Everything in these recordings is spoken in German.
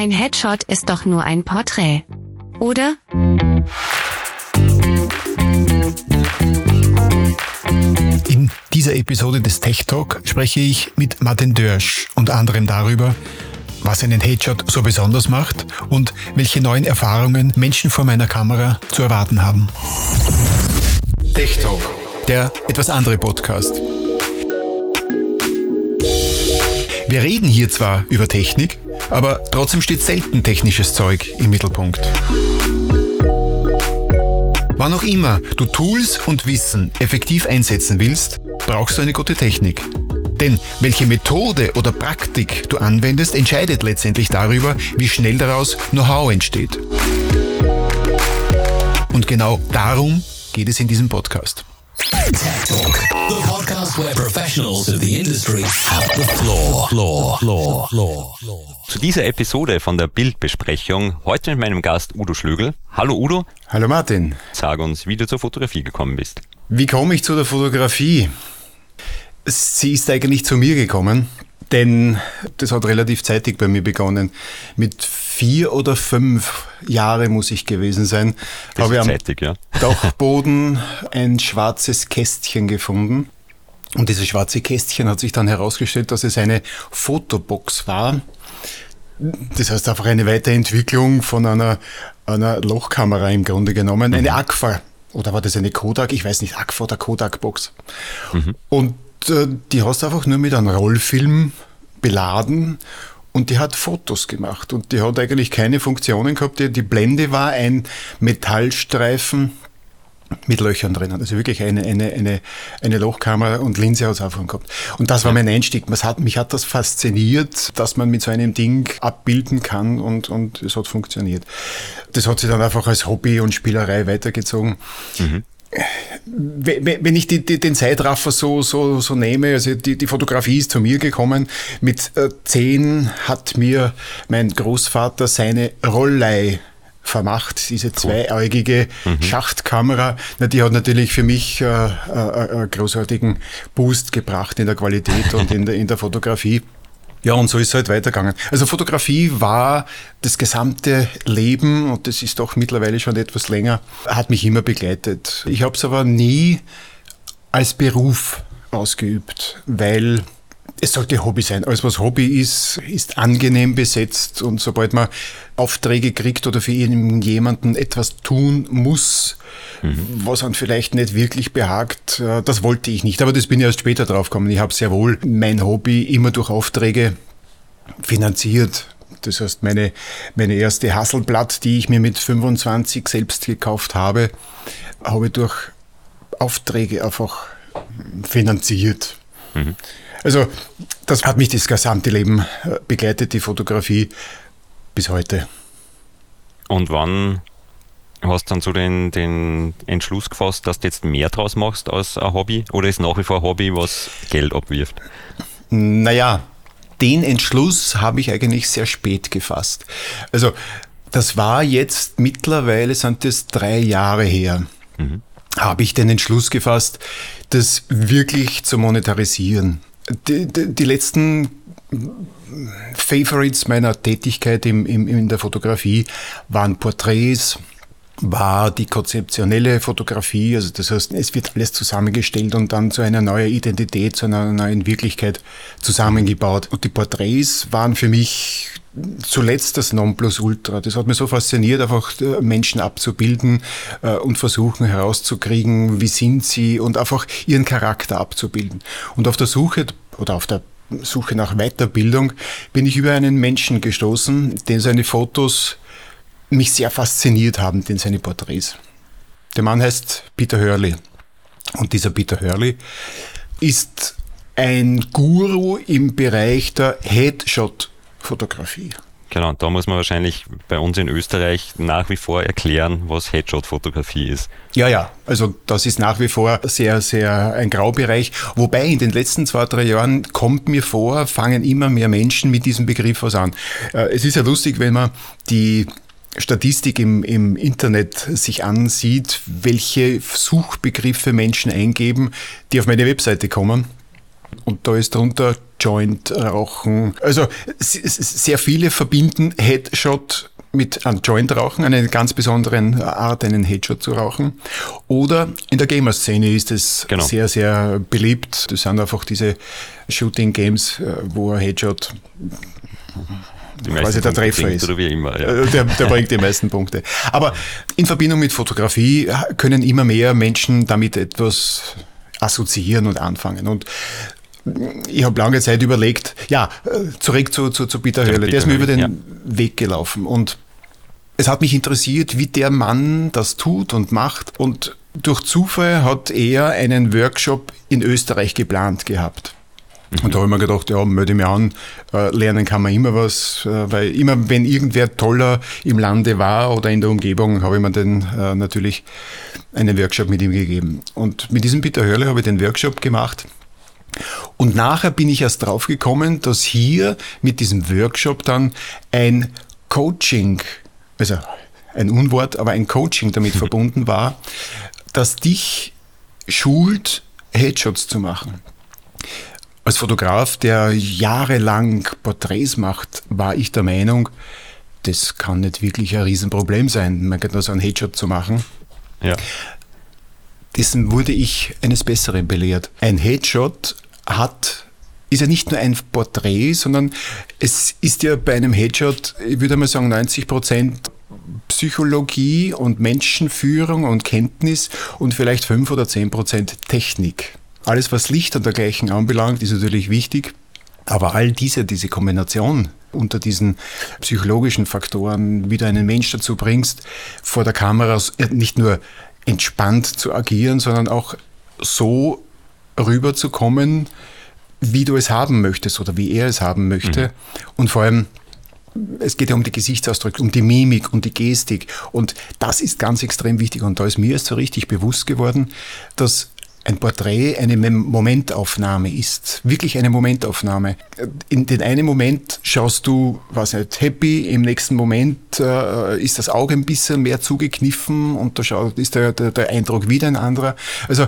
Ein Headshot ist doch nur ein Porträt. Oder? In dieser Episode des Tech Talk spreche ich mit Martin Dörsch unter anderem darüber, was einen Headshot so besonders macht und welche neuen Erfahrungen Menschen vor meiner Kamera zu erwarten haben. Tech Talk, der etwas andere Podcast. Wir reden hier zwar über Technik, aber trotzdem steht selten technisches Zeug im Mittelpunkt. Wann auch immer du Tools und Wissen effektiv einsetzen willst, brauchst du eine gute Technik. Denn welche Methode oder Praktik du anwendest, entscheidet letztendlich darüber, wie schnell daraus Know-how entsteht. Und genau darum geht es in diesem Podcast. Tech Talk, the podcast where professionals of the industry have the floor. Floor, floor, floor, floor. Zu dieser Episode von der Bildbesprechung heute mit meinem Gast Udo Schlögel. Hallo Udo, Hallo Martin. sag uns, wie du zur Fotografie gekommen bist. Wie komme ich zu der Fotografie? Sie ist eigentlich zu mir gekommen, denn das hat relativ zeitig bei mir begonnen. Mit vier oder fünf Jahre muss ich gewesen sein, Das habe ich am zeitig, ja. Dachboden ein schwarzes Kästchen gefunden. Und dieses schwarze Kästchen hat sich dann herausgestellt, dass es eine Fotobox war. Das heißt einfach eine Weiterentwicklung von einer, einer Lochkamera im Grunde genommen. Eine Agfa. Oder war das eine Kodak? Ich weiß nicht, Agfa oder Kodak-Box. Und äh, die hast du einfach nur mit einem Rollfilm beladen und die hat Fotos gemacht. Und die hat eigentlich keine Funktionen gehabt. Die, die Blende war ein Metallstreifen mit Löchern drinnen. Also wirklich eine, eine, eine, eine Lochkamera und Linse hat es einfach gehabt. Und das war mein Einstieg. Was hat, mich hat das fasziniert, dass man mit so einem Ding abbilden kann und, und es hat funktioniert. Das hat sich dann einfach als Hobby und Spielerei weitergezogen. Wenn wenn ich die, die, den Zeitraffer so, so, so nehme, also die, die Fotografie ist zu mir gekommen. Mit äh, zehn hat mir mein Großvater seine Rollei vermacht, diese zweiäugige Schachtkamera. Na, die hat natürlich für mich äh, äh, äh, einen großartigen Boost gebracht in der Qualität und in der, in der Fotografie. Ja, und so ist es halt weitergegangen. Also Fotografie war das gesamte Leben, und das ist doch mittlerweile schon etwas länger, hat mich immer begleitet. Ich habe es aber nie als Beruf ausgeübt, weil es sollte Hobby sein. Alles, was Hobby ist, ist angenehm besetzt und sobald man Aufträge kriegt oder für jemanden etwas tun muss, was einem vielleicht nicht wirklich behagt, äh, das wollte ich nicht. Aber das bin ich erst später drauf gekommen. Ich habe sehr wohl mein Hobby immer durch Aufträge finanziert. Das heißt, meine, meine erste Hasselblatt, die ich mir mit 25 selbst gekauft habe, habe ich durch Aufträge einfach finanziert. Also, das hat mich das gesamte Leben äh, begleitet, die Fotografie, bis heute. Und wann hast du dann so den, den Entschluss gefasst, dass du jetzt mehr draus machst als ein Hobby? Oder ist nach wie vor ein Hobby, was Geld abwirft? Naja, den Entschluss habe ich eigentlich sehr spät gefasst. Also, das war jetzt mittlerweile, sind das drei Jahre her, habe ich den Entschluss gefasst, das wirklich zu monetarisieren. Die, die, die letzten Favorites meiner Tätigkeit im, im, in der Fotografie waren Porträts, war die konzeptionelle Fotografie, also das heißt, es wird alles zusammengestellt und dann zu einer neuen Identität, zu einer neuen Wirklichkeit zusammengebaut. Und die Porträts waren für mich zuletzt das Nonplusultra. Das hat mich so fasziniert, einfach äh, Menschen abzubilden äh, und versuchen herauszukriegen, wie sind sie und einfach ihren Charakter abzubilden. Und auf der Suche oder auf der Suche nach Weiterbildung bin ich über einen Menschen gestoßen, den seine Fotos mich sehr fasziniert haben, den seine Porträts. Der Mann heißt Peter Hurley. Und dieser Peter Hurley ist ein Guru im Bereich der Headshot-Fotografie. Genau, und da muss man wahrscheinlich bei uns in Österreich nach wie vor erklären, was Headshot-Fotografie ist. Ja, ja, also das ist nach wie vor sehr, sehr ein Graubereich. Wobei in den letzten zwei, drei Jahren kommt mir vor, fangen immer mehr Menschen mit diesem Begriff was an. Äh, Es ist ja lustig, wenn man die Statistik im, im Internet sich ansieht, welche Suchbegriffe Menschen eingeben, die auf meine Webseite kommen. und da ist drunter Joint rauchen. Also sehr viele verbinden Headshot mit einem Joint rauchen, eine ganz besonderen Art, einen Headshot zu rauchen. Oder in der Gamer-Szene ist es genau. sehr, sehr beliebt. Das sind einfach diese Shooting-Games, äh, wo ein Headshot quasi der Treffer ist. Oder wie immer, ja. Äh, der, der bringt die meisten Punkte. Aber in Verbindung mit Fotografie können immer mehr Menschen damit etwas assoziieren und anfangen. Und ich habe lange Zeit überlegt, ja, äh, zurück zu, zu, zu Peter Höhle, der ist mir über den ja. Weg gelaufen und es hat mich interessiert, wie der Mann das tut und macht und durch Zufall hat er einen Workshop in Österreich geplant gehabt. Mhm. Und da habe ich mir gedacht, ja, melde mich an, äh, lernen kann man immer was, äh, weil immer wenn irgendwer toller im Lande war oder in der Umgebung, habe ich mir dann natürlich einen Workshop mit ihm gegeben. Und mit diesem Peter Hörle habe ich den Workshop gemacht und nachher bin ich erst drauf gekommen, dass hier mit diesem Workshop dann ein Coaching, also ein Unwort, aber ein Coaching damit verbunden war, das dich schult, Headshots zu machen. Als Fotograf, der jahrelang Porträts macht, war ich der Meinung, das kann nicht wirklich ein Riesenproblem sein, man kann so einen Headshot zu machen. Ja. Dessen wurde ich eines Besseren belehrt. Ein Headshot hat ist ja nicht nur ein Porträt, sondern es ist ja bei einem Headshot, ich würde mal sagen, 90 Prozent Psychologie und Menschenführung und Kenntnis und vielleicht 5 oder 10 Prozent Technik. Alles, was Licht und dergleichen anbelangt, ist natürlich wichtig. Aber all diese, diese Kombination unter diesen psychologischen Faktoren, wie du einen Mensch dazu bringst, vor der Kamera nicht nur entspannt zu agieren, sondern auch so rüberzukommen, wie du es haben möchtest oder wie er es haben möchte. Mhm. Und vor allem, es geht ja um die Gesichtsausdrücke, um die Mimik und die Gestik. Und das ist ganz extrem wichtig. Und da ist mir erst so richtig bewusst geworden, dass ein Porträt eine Momentaufnahme ist. Wirklich eine Momentaufnahme. In den einen Moment schaust du, was nicht, happy, im nächsten Moment äh, ist das Auge ein bisschen mehr zugekniffen und da schaut, ist der, der, der Eindruck wieder ein anderer. Also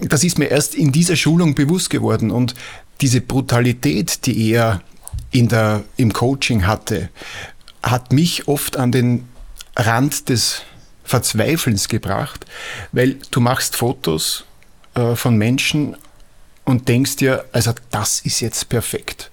das ist mir erst in dieser Schulung bewusst geworden und diese Brutalität, die er in der, im Coaching hatte, hat mich oft an den Rand des Verzweifelns gebracht, weil du machst Fotos äh, von Menschen und denkst dir, also das ist jetzt perfekt.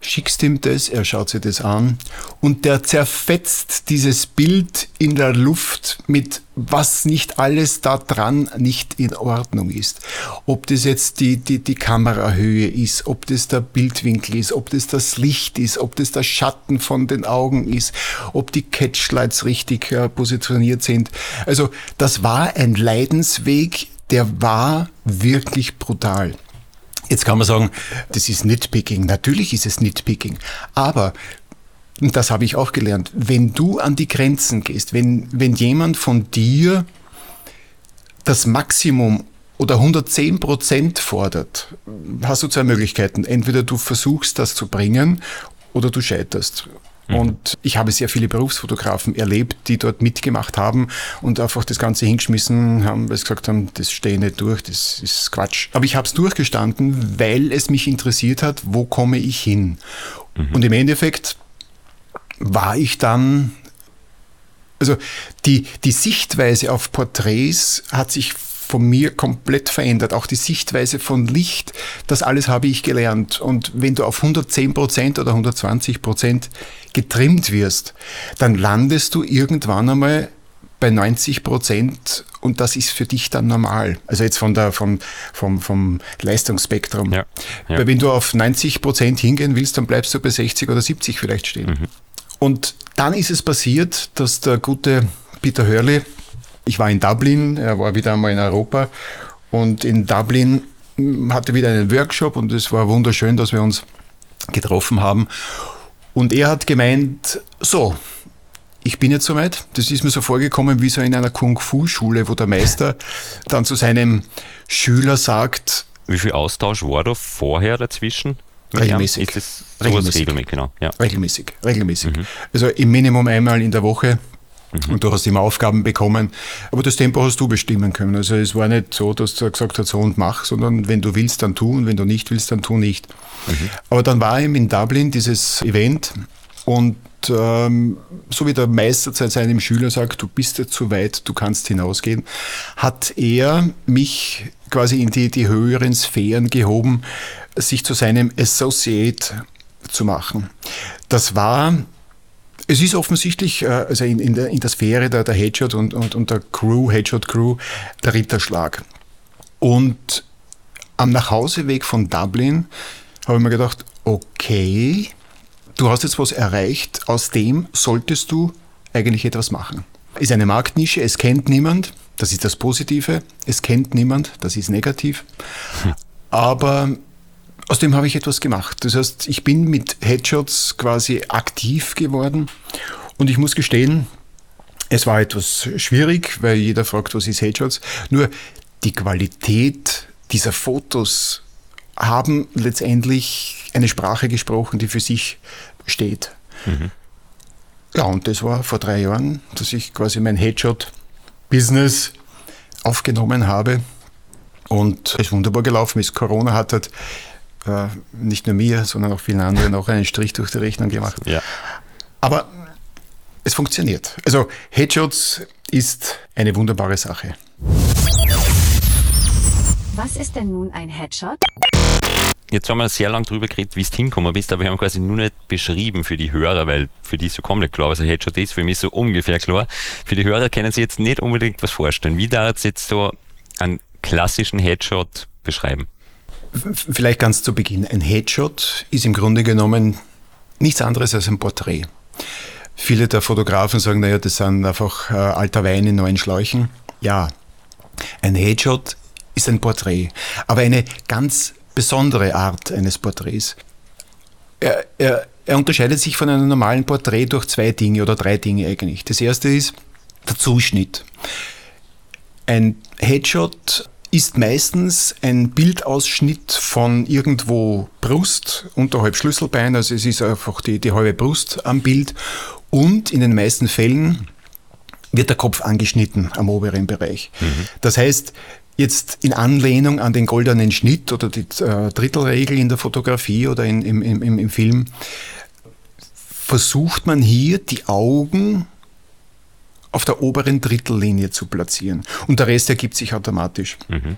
Schickst ihm das, er schaut sich das an und der zerfetzt dieses Bild in der Luft mit was nicht alles da dran nicht in Ordnung ist. Ob das jetzt die, die, die Kamerahöhe ist, ob das der Bildwinkel ist, ob das das Licht ist, ob das der Schatten von den Augen ist, ob die Catchlights richtig äh, positioniert sind. Also das war ein Leidensweg, der war wirklich brutal. Jetzt kann man sagen, das ist Nitpicking. Natürlich ist es Nitpicking. Aber, das habe ich auch gelernt, wenn du an die Grenzen gehst, wenn, wenn jemand von dir das Maximum oder 110 Prozent fordert, hast du zwei Möglichkeiten. Entweder du versuchst das zu bringen oder du scheiterst. Mhm. Und ich habe sehr viele Berufsfotografen erlebt, die dort mitgemacht haben und einfach das Ganze hingeschmissen haben, weil sie gesagt haben, das stehe nicht durch, das ist Quatsch. Aber ich habe es durchgestanden, weil es mich interessiert hat, wo komme ich hin. Mhm. Und im Endeffekt war ich dann also die, die Sichtweise auf Porträts hat sich von mir komplett verändert. Auch die Sichtweise von Licht, das alles habe ich gelernt. Und wenn du auf 110 Prozent oder 120 Prozent getrimmt wirst, dann landest du irgendwann einmal bei 90 Prozent und das ist für dich dann normal. Also jetzt von der, vom, vom, vom Leistungsspektrum. Ja, ja. Weil wenn du auf 90 Prozent hingehen willst, dann bleibst du bei 60 oder 70 vielleicht stehen. Mhm. Und dann ist es passiert, dass der gute Peter Hörle ich war in Dublin, er war wieder einmal in Europa und in Dublin hatte wieder einen Workshop und es war wunderschön, dass wir uns getroffen haben. Und er hat gemeint, so, ich bin jetzt soweit. Das ist mir so vorgekommen wie so in einer Kung-Fu-Schule, wo der Meister dann zu seinem Schüler sagt. Wie viel Austausch war da vorher dazwischen? Regelmäßig. Ist das regelmäßig. regelmäßig, genau. Ja. Regelmäßig, regelmäßig. Mhm. Also im Minimum einmal in der Woche Und du hast immer Aufgaben bekommen, aber das Tempo hast du bestimmen können. Also es war nicht so, dass du gesagt hast, so und mach, sondern wenn du willst, dann tu und wenn du nicht willst, dann tu nicht. Mhm. Aber dann war eben in Dublin dieses Event und ähm, so wie der Meister zu seinem Schüler sagt, du bist jetzt zu weit, du kannst hinausgehen, hat er mich quasi in die, die höheren Sphären gehoben, sich zu seinem Associate zu machen. Das war es ist offensichtlich, äh, also in, in, der, in der Sphäre der, der Headshot und, und, und der Crew, Headshot Crew, der Ritterschlag. Und am Nachhauseweg von Dublin habe ich mir gedacht, okay, du hast jetzt was erreicht, aus dem solltest du eigentlich etwas machen. Ist eine Marktnische, es kennt niemand, das ist das Positive, es kennt niemand, das ist negativ. Hm. Aber aus dem habe ich etwas gemacht. Das heißt, ich bin mit Headshots quasi aktiv geworden und ich muss gestehen, es war etwas schwierig, weil jeder fragt, was ist Headshots. Nur die Qualität dieser Fotos haben letztendlich eine Sprache gesprochen, die für sich steht. Mhm. Ja, und das war vor drei Jahren, dass ich quasi mein Headshot-Business aufgenommen habe und es wunderbar gelaufen ist. Corona hat halt äh, nicht nur mir, sondern auch vielen anderen auch einen Strich durch die Rechnung gemacht. Ja. Aber es funktioniert. Also Headshots ist eine wunderbare Sache. Was ist denn nun ein Headshot? Jetzt haben wir sehr lange drüber geredet, wie es hinkommen bist, aber wir haben quasi nur nicht beschrieben für die Hörer, weil für die ist so komplett klar, was ein Headshot ist, für mich so ungefähr klar. Für die Hörer können sie jetzt nicht unbedingt was vorstellen. Wie darf es jetzt so einen klassischen Headshot beschreiben? Vielleicht ganz zu Beginn. Ein Headshot ist im Grunde genommen nichts anderes als ein Porträt. Viele der Fotografen sagen, naja, das sind einfach äh, alter Wein in neuen Schläuchen. Ja, ein Headshot ist ein Porträt, aber eine ganz besondere Art eines Porträts. Er, er, er unterscheidet sich von einem normalen Porträt durch zwei Dinge oder drei Dinge eigentlich. Das erste ist der Zuschnitt. Ein Headshot ist meistens ein Bildausschnitt von irgendwo Brust unterhalb Schlüsselbein, also es ist einfach die, die halbe Brust am Bild und in den meisten Fällen wird der Kopf angeschnitten am oberen Bereich. Mhm. Das heißt, jetzt in Anlehnung an den goldenen Schnitt oder die äh, Drittelregel in der Fotografie oder in, im, im, im Film, versucht man hier die Augen auf der oberen Drittellinie zu platzieren. Und der Rest ergibt sich automatisch. Mhm.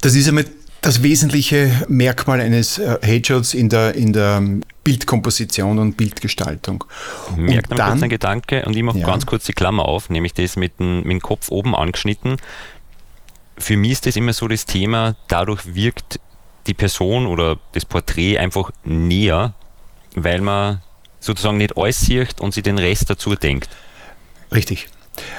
Das ist einmal das wesentliche Merkmal eines äh, Headshots in der, in der Bildkomposition und Bildgestaltung. Merkt man kurz ein Gedanke und ich mache ja. ganz kurz die Klammer auf, nämlich das mit dem, mit dem Kopf oben angeschnitten. Für mich ist das immer so das Thema, dadurch wirkt die Person oder das Porträt einfach näher, weil man sozusagen nicht alles sieht und sich den Rest dazu denkt. Richtig.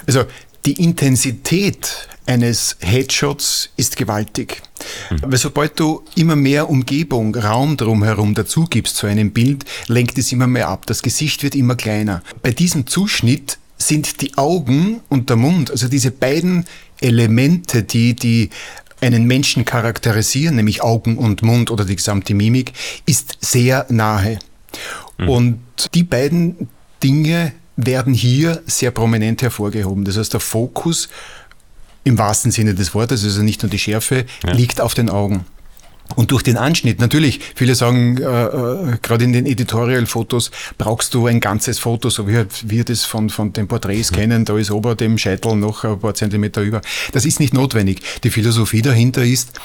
Also die Intensität eines Headshots ist gewaltig. Mhm. Weil sobald du immer mehr Umgebung, Raum drumherum dazu gibst zu einem Bild, lenkt es immer mehr ab. Das Gesicht wird immer kleiner. Bei diesem Zuschnitt sind die Augen und der Mund, also diese beiden Elemente, die, die einen Menschen charakterisieren, nämlich Augen und Mund oder die gesamte Mimik, ist sehr nahe. Mhm. Und die beiden Dinge werden hier sehr prominent hervorgehoben. Das heißt, der Fokus im wahrsten Sinne des Wortes, also nicht nur die Schärfe, ja. liegt auf den Augen. Und durch den Anschnitt, natürlich, viele sagen, äh, äh, gerade in den Editorial-Fotos brauchst du ein ganzes Foto, so wie wir das von, von den Porträts mhm. kennen, da ist ober dem Scheitel noch ein paar Zentimeter über. Das ist nicht notwendig. Die Philosophie dahinter ist,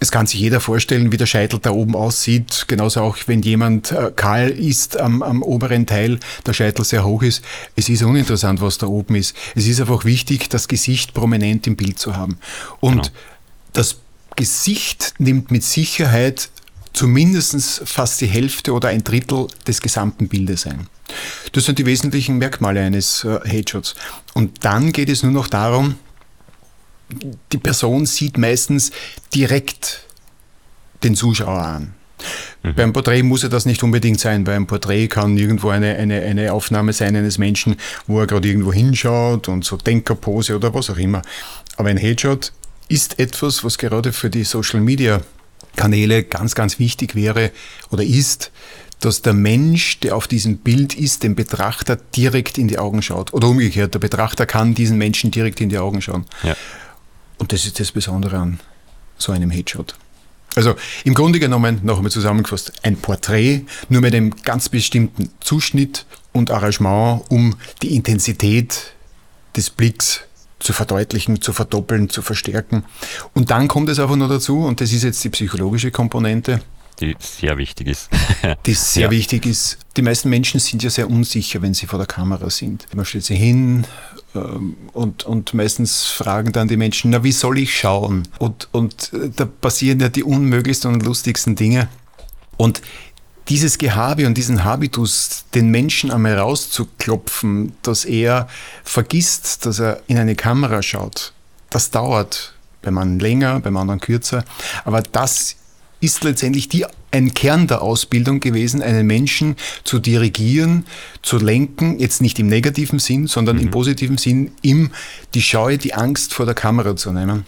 es kann sich jeder vorstellen, wie der Scheitel da oben aussieht. Genauso auch, wenn jemand äh, kahl ist am, am oberen Teil, der Scheitel sehr hoch ist. Es ist uninteressant, was da oben ist. Es ist einfach wichtig, das Gesicht prominent im Bild zu haben. Und genau. das Gesicht nimmt mit Sicherheit zumindest fast die Hälfte oder ein Drittel des gesamten Bildes ein. Das sind die wesentlichen Merkmale eines äh, Headshots. Und dann geht es nur noch darum, die Person sieht meistens direkt den Zuschauer an. Mhm. Beim Porträt muss ja das nicht unbedingt sein. Beim Porträt kann irgendwo eine, eine, eine Aufnahme sein eines Menschen, wo er gerade irgendwo hinschaut und so Denkerpose oder was auch immer. Aber ein Headshot ist etwas, was gerade für die Social Media Kanäle ganz, ganz wichtig wäre oder ist, dass der Mensch, der auf diesem Bild ist, dem Betrachter direkt in die Augen schaut. Oder umgekehrt, der Betrachter kann diesen Menschen direkt in die Augen schauen. Ja. Und das ist das Besondere an so einem Headshot. Also im Grunde genommen, noch einmal zusammengefasst, ein Porträt, nur mit einem ganz bestimmten Zuschnitt und Arrangement, um die Intensität des Blicks zu verdeutlichen, zu verdoppeln, zu verstärken. Und dann kommt es einfach noch dazu, und das ist jetzt die psychologische Komponente, die sehr wichtig ist. die sehr ja. wichtig ist. Die meisten Menschen sind ja sehr unsicher, wenn sie vor der Kamera sind. Man stellt sie hin und, und meistens fragen dann die Menschen, na, wie soll ich schauen? Und, und äh, da passieren ja die unmöglichsten und lustigsten Dinge. Und dieses Gehabe und diesen Habitus, den Menschen einmal rauszuklopfen, dass er vergisst, dass er in eine Kamera schaut, das dauert. Beim einen länger, beim anderen kürzer. Aber das ist letztendlich die, ein Kern der Ausbildung gewesen, einen Menschen zu dirigieren, zu lenken, jetzt nicht im negativen Sinn, sondern mhm. im positiven Sinn, ihm die Scheu, die Angst vor der Kamera zu nehmen.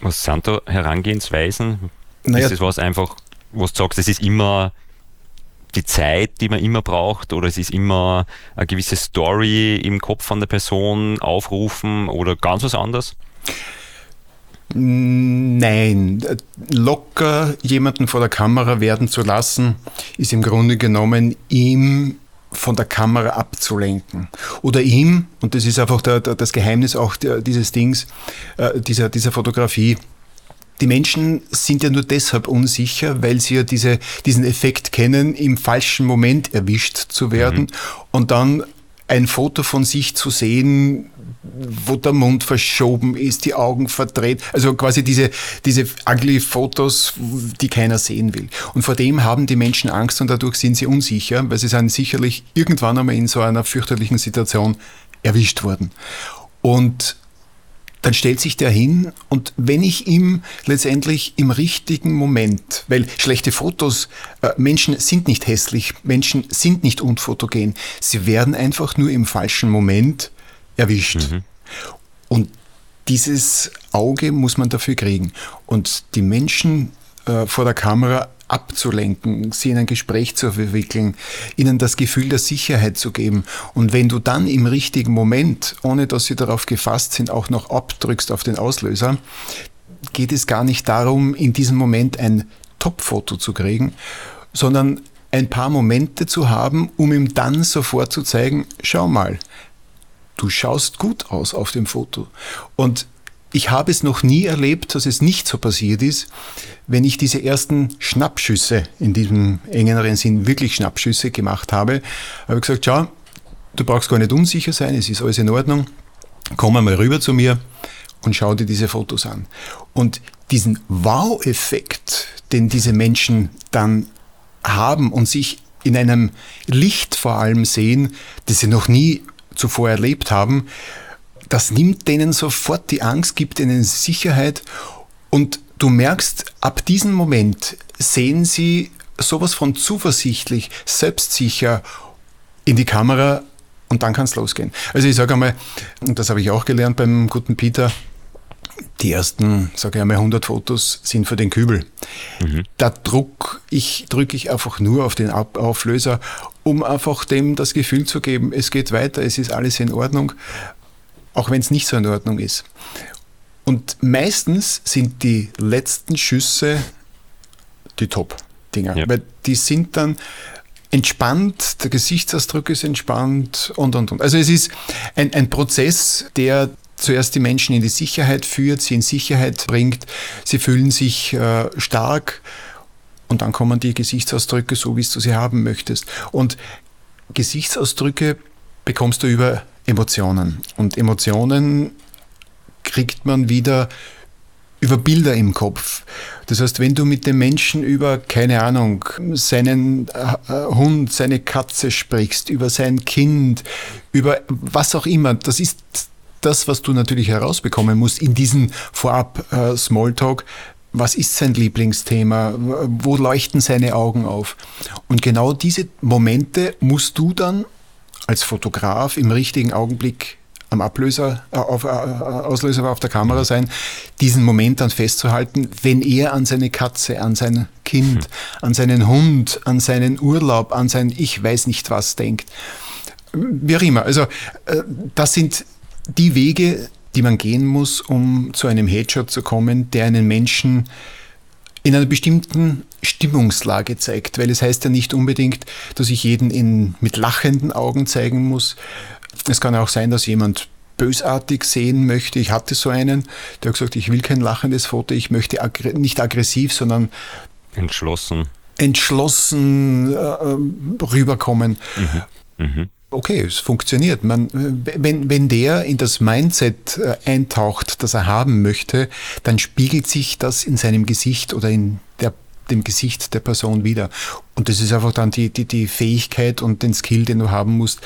Was sind da Herangehensweisen? Naja, ist das was einfach, was du sagst, es ist immer die Zeit, die man immer braucht, oder es ist immer eine gewisse Story im Kopf von der Person aufrufen oder ganz was anderes? Nein, locker jemanden vor der Kamera werden zu lassen, ist im Grunde genommen ihm von der Kamera abzulenken. Oder ihm, und das ist einfach der, der, das Geheimnis auch der, dieses Dings, äh, dieser, dieser Fotografie, die Menschen sind ja nur deshalb unsicher, weil sie ja diese, diesen Effekt kennen, im falschen Moment erwischt zu werden mhm. und dann ein Foto von sich zu sehen, wo der Mund verschoben ist, die Augen verdreht, also quasi diese, diese ugly Fotos, die keiner sehen will. Und vor dem haben die Menschen Angst und dadurch sind sie unsicher, weil sie sind sicherlich irgendwann einmal in so einer fürchterlichen Situation erwischt worden. Und dann stellt sich der hin und wenn ich ihm letztendlich im richtigen Moment, weil schlechte Fotos, äh, Menschen sind nicht hässlich, Menschen sind nicht unfotogen, sie werden einfach nur im falschen Moment erwischt. Mhm. Und dieses Auge muss man dafür kriegen. Und die Menschen äh, vor der Kamera abzulenken, sie in ein Gespräch zu verwickeln, ihnen das Gefühl der Sicherheit zu geben. Und wenn du dann im richtigen Moment, ohne dass sie darauf gefasst sind, auch noch abdrückst auf den Auslöser, geht es gar nicht darum, in diesem Moment ein Top-Foto zu kriegen, sondern ein paar Momente zu haben, um ihm dann sofort zu zeigen, schau mal, du schaust gut aus auf dem Foto. Und ich habe es noch nie erlebt, dass es nicht so passiert ist, wenn ich diese ersten Schnappschüsse in diesem engeren Sinn wirklich Schnappschüsse gemacht habe, habe gesagt, schau, du brauchst gar nicht unsicher sein, es ist alles in Ordnung, komm einmal rüber zu mir und schau dir diese Fotos an. Und diesen Wow-Effekt, den diese Menschen dann haben und sich in einem Licht vor allem sehen, das sie noch nie zuvor erlebt haben, das nimmt denen sofort die Angst, gibt ihnen Sicherheit und du merkst, ab diesem Moment sehen sie sowas von zuversichtlich, selbstsicher in die Kamera und dann kann es losgehen. Also ich sage einmal, und das habe ich auch gelernt beim guten Peter, die ersten, sage ich einmal, 100 Fotos sind für den Kübel. Mhm. Da druck ich, drücke ich einfach nur auf den Auflöser, um einfach dem das Gefühl zu geben, es geht weiter, es ist alles in Ordnung auch wenn es nicht so in Ordnung ist. Und meistens sind die letzten Schüsse die Top-Dinger, ja. weil die sind dann entspannt, der Gesichtsausdruck ist entspannt und, und, und. Also es ist ein, ein Prozess, der zuerst die Menschen in die Sicherheit führt, sie in Sicherheit bringt, sie fühlen sich äh, stark und dann kommen die Gesichtsausdrücke so, wie du sie haben möchtest. Und Gesichtsausdrücke bekommst du über Emotionen. Und Emotionen kriegt man wieder über Bilder im Kopf. Das heißt, wenn du mit dem Menschen über, keine Ahnung, seinen äh, Hund, seine Katze sprichst, über sein Kind, über was auch immer, das ist das, was du natürlich herausbekommen musst in diesem Vorab äh, Smalltalk. Was ist sein Lieblingsthema? Wo leuchten seine Augen auf? Und genau diese Momente musst du dann als Fotograf im richtigen Augenblick am Ablöser, äh, auf, äh, Auslöser auf der Kamera sein, diesen Moment dann festzuhalten, wenn er an seine Katze, an sein Kind, hm. an seinen Hund, an seinen Urlaub, an sein Ich weiß nicht was denkt. Wie auch immer. Also äh, das sind die Wege, die man gehen muss, um zu einem Headshot zu kommen, der einen Menschen in einer bestimmten Stimmungslage zeigt, weil es heißt ja nicht unbedingt, dass ich jeden in, mit lachenden Augen zeigen muss. Es kann auch sein, dass jemand bösartig sehen möchte. Ich hatte so einen, der hat gesagt, ich will kein lachendes Foto, ich möchte aggr nicht aggressiv, sondern entschlossen. Entschlossen äh, rüberkommen. Mhm. Mhm okay, es funktioniert. Man, wenn, wenn der in das Mindset äh, eintaucht, das er haben möchte, dann spiegelt sich das in seinem Gesicht oder in der, dem Gesicht der Person wieder. Und das ist einfach dann die, die, die Fähigkeit und den Skill, den du haben musst,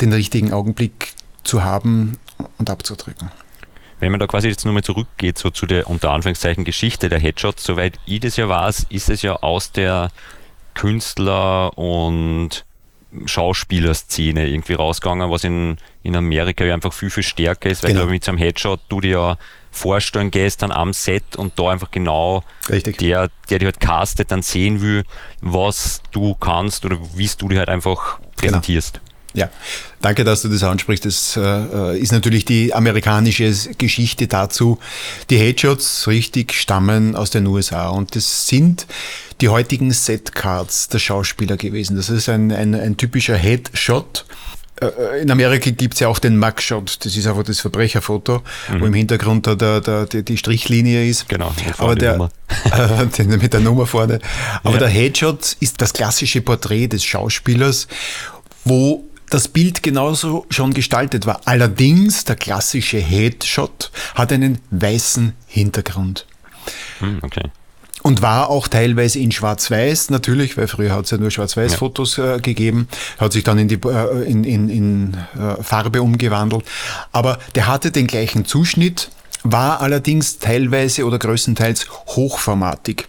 den richtigen Augenblick zu haben und abzudrücken. Wenn man da quasi jetzt nochmal zurückgeht, so zu der unter Anführungszeichen Geschichte der Headshots, soweit ich das ja weiß, ist es ja aus der Künstler- und Schauspielerszene irgendwie rausgegangen, was in, in Amerika ja einfach viel, viel stärker ist, weil genau. du mit so einem Headshot du dir ja vorstellen gehst dann am Set und da einfach genau Richtig. der, der dich halt castet, dann sehen will, was du kannst oder wie du dich halt einfach genau. präsentierst. Genau. Ja, danke, dass du das ansprichst. Das äh, ist natürlich die amerikanische Geschichte dazu. Die Headshots richtig stammen aus den USA und das sind die heutigen Setcards der Schauspieler gewesen. Das ist ein, ein, ein typischer Headshot. Äh, in Amerika gibt es ja auch den Mugshot, das ist einfach das Verbrecherfoto, mhm. wo im Hintergrund da der, der, die, die Strichlinie ist. Genau, aber der, äh, mit der Nummer vorne. Aber ja. der Headshot ist das klassische Porträt des Schauspielers, wo das Bild genauso schon gestaltet war. Allerdings der klassische Headshot hat einen weißen Hintergrund. Hm, okay. Und war auch teilweise in Schwarz-Weiß, natürlich, weil früher hat es ja nur Schwarz-Weiß-Fotos äh, gegeben, hat sich dann in, die, äh, in, in, in äh, Farbe umgewandelt. Aber der hatte den gleichen Zuschnitt, war allerdings teilweise oder größtenteils hochformatig.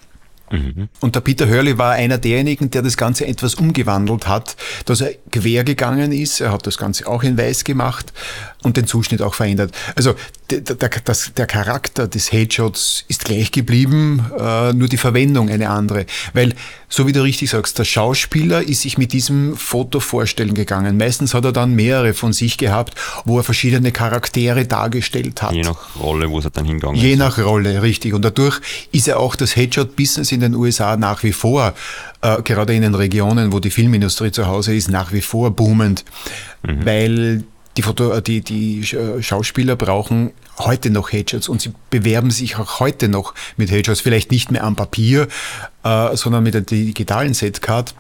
Mhm. Und der Peter Hurley war einer derjenigen, der das Ganze etwas umgewandelt hat, dass er quer gegangen ist. Er hat das Ganze auch in weiß gemacht und den Zuschnitt auch verändert. Also der, der, das, der Charakter des Headshots ist gleich geblieben, äh, nur die Verwendung eine andere. Weil, so wie du richtig sagst, der Schauspieler ist sich mit diesem Foto vorstellen gegangen. Meistens hat er dann mehrere von sich gehabt, wo er verschiedene Charaktere dargestellt hat. Je nach Rolle, wo er dann hingegangen ist. Je nach Rolle, richtig. Und dadurch ist er auch das Headshot-Business in den USA nach wie vor, äh, gerade in den Regionen, wo die Filmindustrie zu Hause ist, nach wie vor boomend. Mhm. Weil die, Foto, äh, die, die äh, Schauspieler brauchen heute noch Headshots und sie bewerben sich auch heute noch mit Headshots, vielleicht nicht mehr am Papier, äh, sondern mit der digitalen Setcard.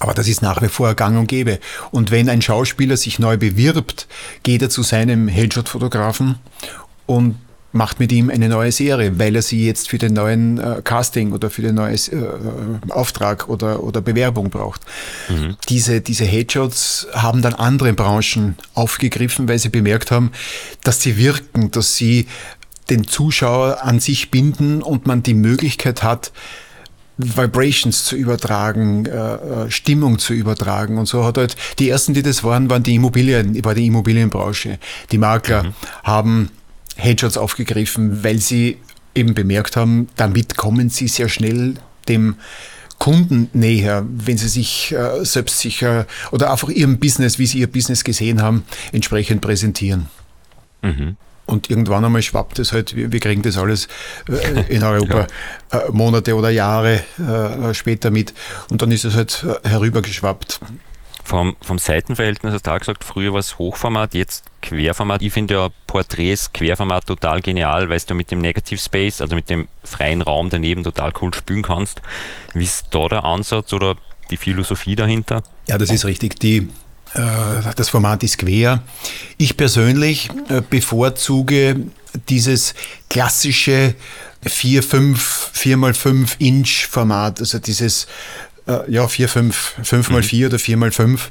Aber das ist nach wie vor gang und gäbe. Und wenn ein Schauspieler sich neu bewirbt, geht er zu seinem Headshot-Fotografen und macht mit ihm eine neue Serie, weil er sie jetzt für den neuen äh, Casting oder für den neuen äh, Auftrag oder, oder Bewerbung braucht. Mhm. Diese, diese Headshots haben dann andere Branchen aufgegriffen, weil sie bemerkt haben, dass sie wirken, dass sie den Zuschauer an sich binden und man die Möglichkeit hat, Vibrations zu übertragen, äh, äh Stimmung zu übertragen und so hat halt die ersten, die das waren, waren die Immobilien, war die Immobilienbranche. Die Makler mhm. haben Headshots aufgegriffen, weil sie eben bemerkt haben, damit kommen sie sehr schnell dem Kunden näher, wenn sie sich äh, selbstsicher oder einfach ihrem Business, wie sie ihr Business gesehen haben, entsprechend präsentieren. Mhm. Und irgendwann einmal schwappt es halt, wir, wir kriegen das alles äh, in Europa ja. äh, Monate oder Jahre äh, später mit und dann ist es halt herübergeschwappt. Vom, vom Seitenverhältnis hast du auch gesagt, früher war es Hochformat, jetzt Querformat. Ich finde ja Porträts Querformat total genial, weil du mit dem Negative Space, also mit dem freien Raum daneben total cool spielen kannst. Wie ist da der Ansatz oder die Philosophie dahinter? Ja, das ist richtig. Die, äh, das Format ist quer. Ich persönlich äh, bevorzuge dieses klassische 4, 5, 4 mal 5 Inch Format, also dieses äh, ja, 4, 5, 5 mal 4 oder 4 mal 5.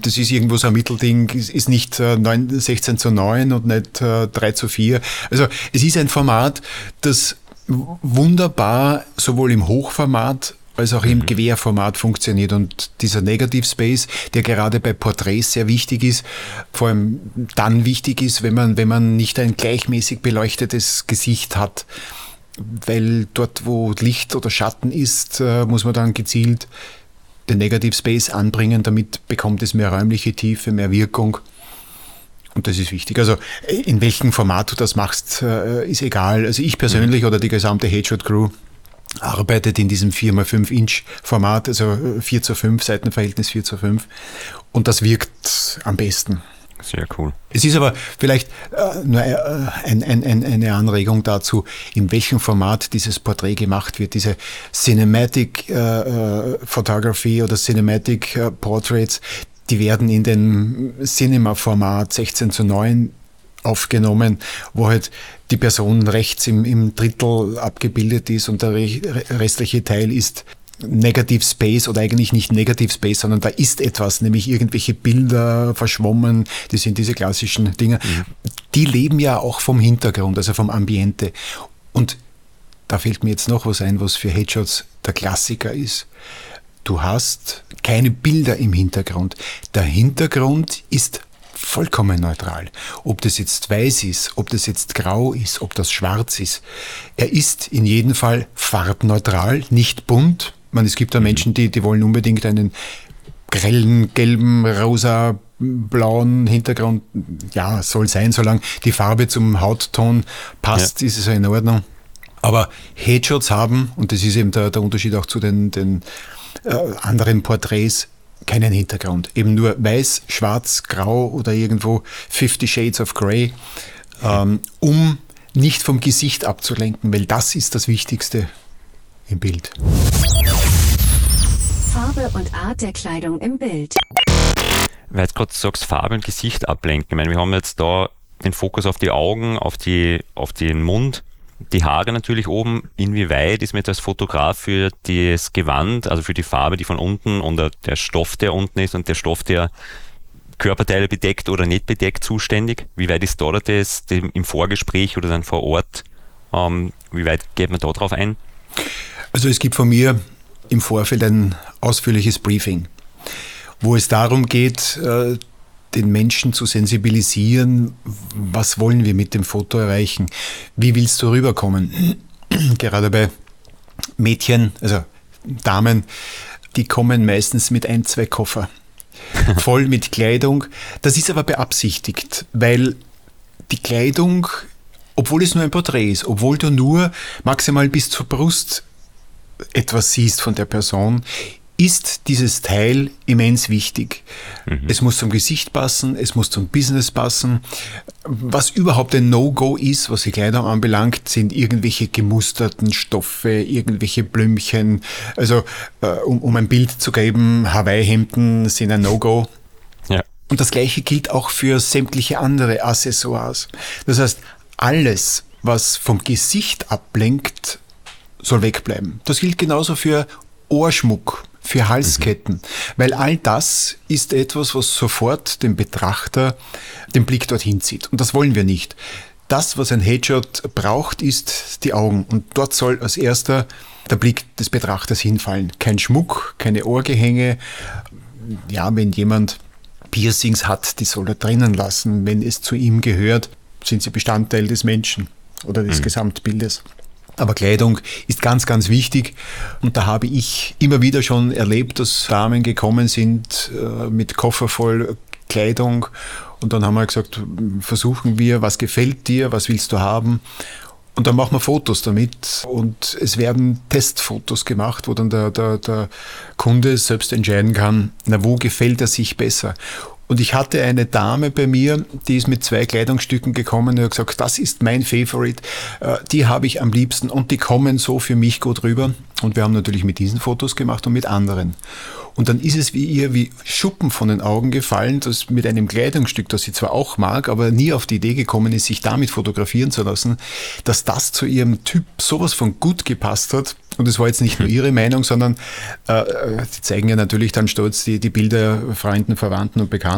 Das ist irgendwo so ein Mittelding, ist nicht äh, 9, 16 zu 9 und nicht äh, 3 zu 4. Also es ist ein Format, das wunderbar sowohl im Hochformat als auch im Gewehrformat funktioniert. Und dieser Negative Space, der gerade bei Porträts sehr wichtig ist, vor allem dann wichtig ist, wenn man, wenn man nicht ein gleichmäßig beleuchtetes Gesicht hat. Weil dort, wo Licht oder Schatten ist, äh, muss man dann gezielt den Negative Space anbringen, damit bekommt es mehr räumliche Tiefe, mehr Wirkung. Und das ist wichtig. Also in welchem Format du das machst, äh, ist egal. Also ich persönlich mhm. oder die gesamte Headshot Crew arbeitet in diesem 4x5 Inch Format, also 4 zu 5, Seitenverhältnis 4 zu 5. Und das wirkt am besten. Sehr cool. Es ist aber vielleicht äh, nur äh, ein, ein, ein, eine Anregung dazu, in welchem Format dieses Porträt gemacht wird. Diese Cinematic äh, äh Photography oder Cinematic äh, Portraits, die werden in dem Cinema-Format 16 zu 9 aufgenommen, wo halt die Person rechts im, im Drittel abgebildet ist und der restliche Teil ist Negative Space oder eigentlich nicht Negative Space, sondern da ist etwas, nämlich irgendwelche Bilder verschwommen, die sind diese klassischen Dinge. Mhm. Die leben ja auch vom Hintergrund, also vom Ambiente. Und da fällt mir jetzt noch was ein, was für Headshots der Klassiker ist. Du hast keine Bilder im Hintergrund. Der Hintergrund ist vollkommen neutral. Ob das jetzt weiß ist, ob das jetzt grau ist, ob das schwarz ist. Er ist in jedem Fall farbneutral, nicht bunt. Man, es gibt da Menschen, die, die wollen unbedingt einen grellen, gelben, rosa, blauen Hintergrund. Ja, soll sein, solange die Farbe zum Hautton passt, ja. ist es ja in Ordnung. Aber Headshots haben, und das ist eben der, der Unterschied auch zu den, den äh, anderen Porträts, keinen Hintergrund. Eben nur weiß, schwarz, grau oder irgendwo 50 Shades of Grey, ähm, um nicht vom Gesicht abzulenken, weil das ist das Wichtigste im Bild. Farbe und Art der Kleidung im Bild. Weil du gerade sagst, Farbe und Gesicht ablenken. Ich meine, wir haben jetzt da den Fokus auf die Augen, auf, die, auf den Mund die Haare natürlich oben, inwieweit ist mir das Fotograf für das Gewand, also für die Farbe, die von unten und der Stoff, der unten ist und der Stoff, der Körperteile bedeckt oder nicht bedeckt, zuständig? Wie weit ist da das im Vorgespräch oder dann vor Ort? Ähm, wie weit geht man da drauf ein? Also es gibt von mir im Vorfeld ein ausführliches Briefing, wo es darum geht, äh, den Menschen zu sensibilisieren, was wollen wir mit dem Foto erreichen, wie willst du rüberkommen. Gerade bei Mädchen, also Damen, die kommen meistens mit ein, zwei Koffer, voll mit Kleidung. Das ist aber beabsichtigt, weil die Kleidung, obwohl es nur ein Porträt ist, obwohl du nur maximal bis zur Brust etwas siehst von der Person, ist dieses Teil immens wichtig. Mhm. Es muss zum Gesicht passen, es muss zum Business passen. Was überhaupt ein No-Go ist, was die Kleidung anbelangt, sind irgendwelche gemusterten Stoffe, irgendwelche Blümchen. Also, äh, um, um ein Bild zu geben, Hawaii-Hemden sind ein No-Go. Ja. Und das Gleiche gilt auch für sämtliche andere Accessoires. Das heißt, alles, was vom Gesicht ablenkt, soll wegbleiben. Das gilt genauso für Ohrschmuck für Halsketten, mhm. weil all das ist etwas, was sofort den Betrachter den Blick dorthin zieht. Und das wollen wir nicht. Das, was ein Headshot braucht, ist die Augen. Und dort soll als erster der Blick des Betrachters hinfallen. Kein Schmuck, keine Ohrgehänge. Ja, wenn jemand Piercings hat, die soll er drinnen lassen. Wenn es zu ihm gehört, sind sie Bestandteil des Menschen oder des mhm. Gesamtbildes. Aber Kleidung ist ganz, ganz wichtig. Und da habe ich immer wieder schon erlebt, dass Damen gekommen sind äh, mit Koffer voll Kleidung. Und dann haben wir gesagt, versuchen wir, was gefällt dir, was willst du haben? Und dann machen wir Fotos damit und es werden Testfotos gemacht, wo dann der, der, der Kunde selbst entscheiden kann, na, wo gefällt er sich besser. Und ich hatte eine Dame bei mir, die ist mit zwei Kleidungsstücken gekommen und hat gesagt, das ist mein Favorite, äh, die habe ich am liebsten und die kommen so für mich gut rüber. Und wir haben natürlich mit diesen Fotos gemacht und mit anderen. Und dann ist es wie ihr wie Schuppen von den Augen gefallen, dass mit einem Kleidungsstück, das sie zwar auch mag, aber nie auf die Idee gekommen ist, sich damit fotografieren zu lassen, dass das zu ihrem Typ sowas von gut gepasst hat. Und es war jetzt nicht nur ihre Meinung, sondern äh, sie zeigen ja natürlich dann stolz die, die Bilder Freunden, Verwandten und Bekannten.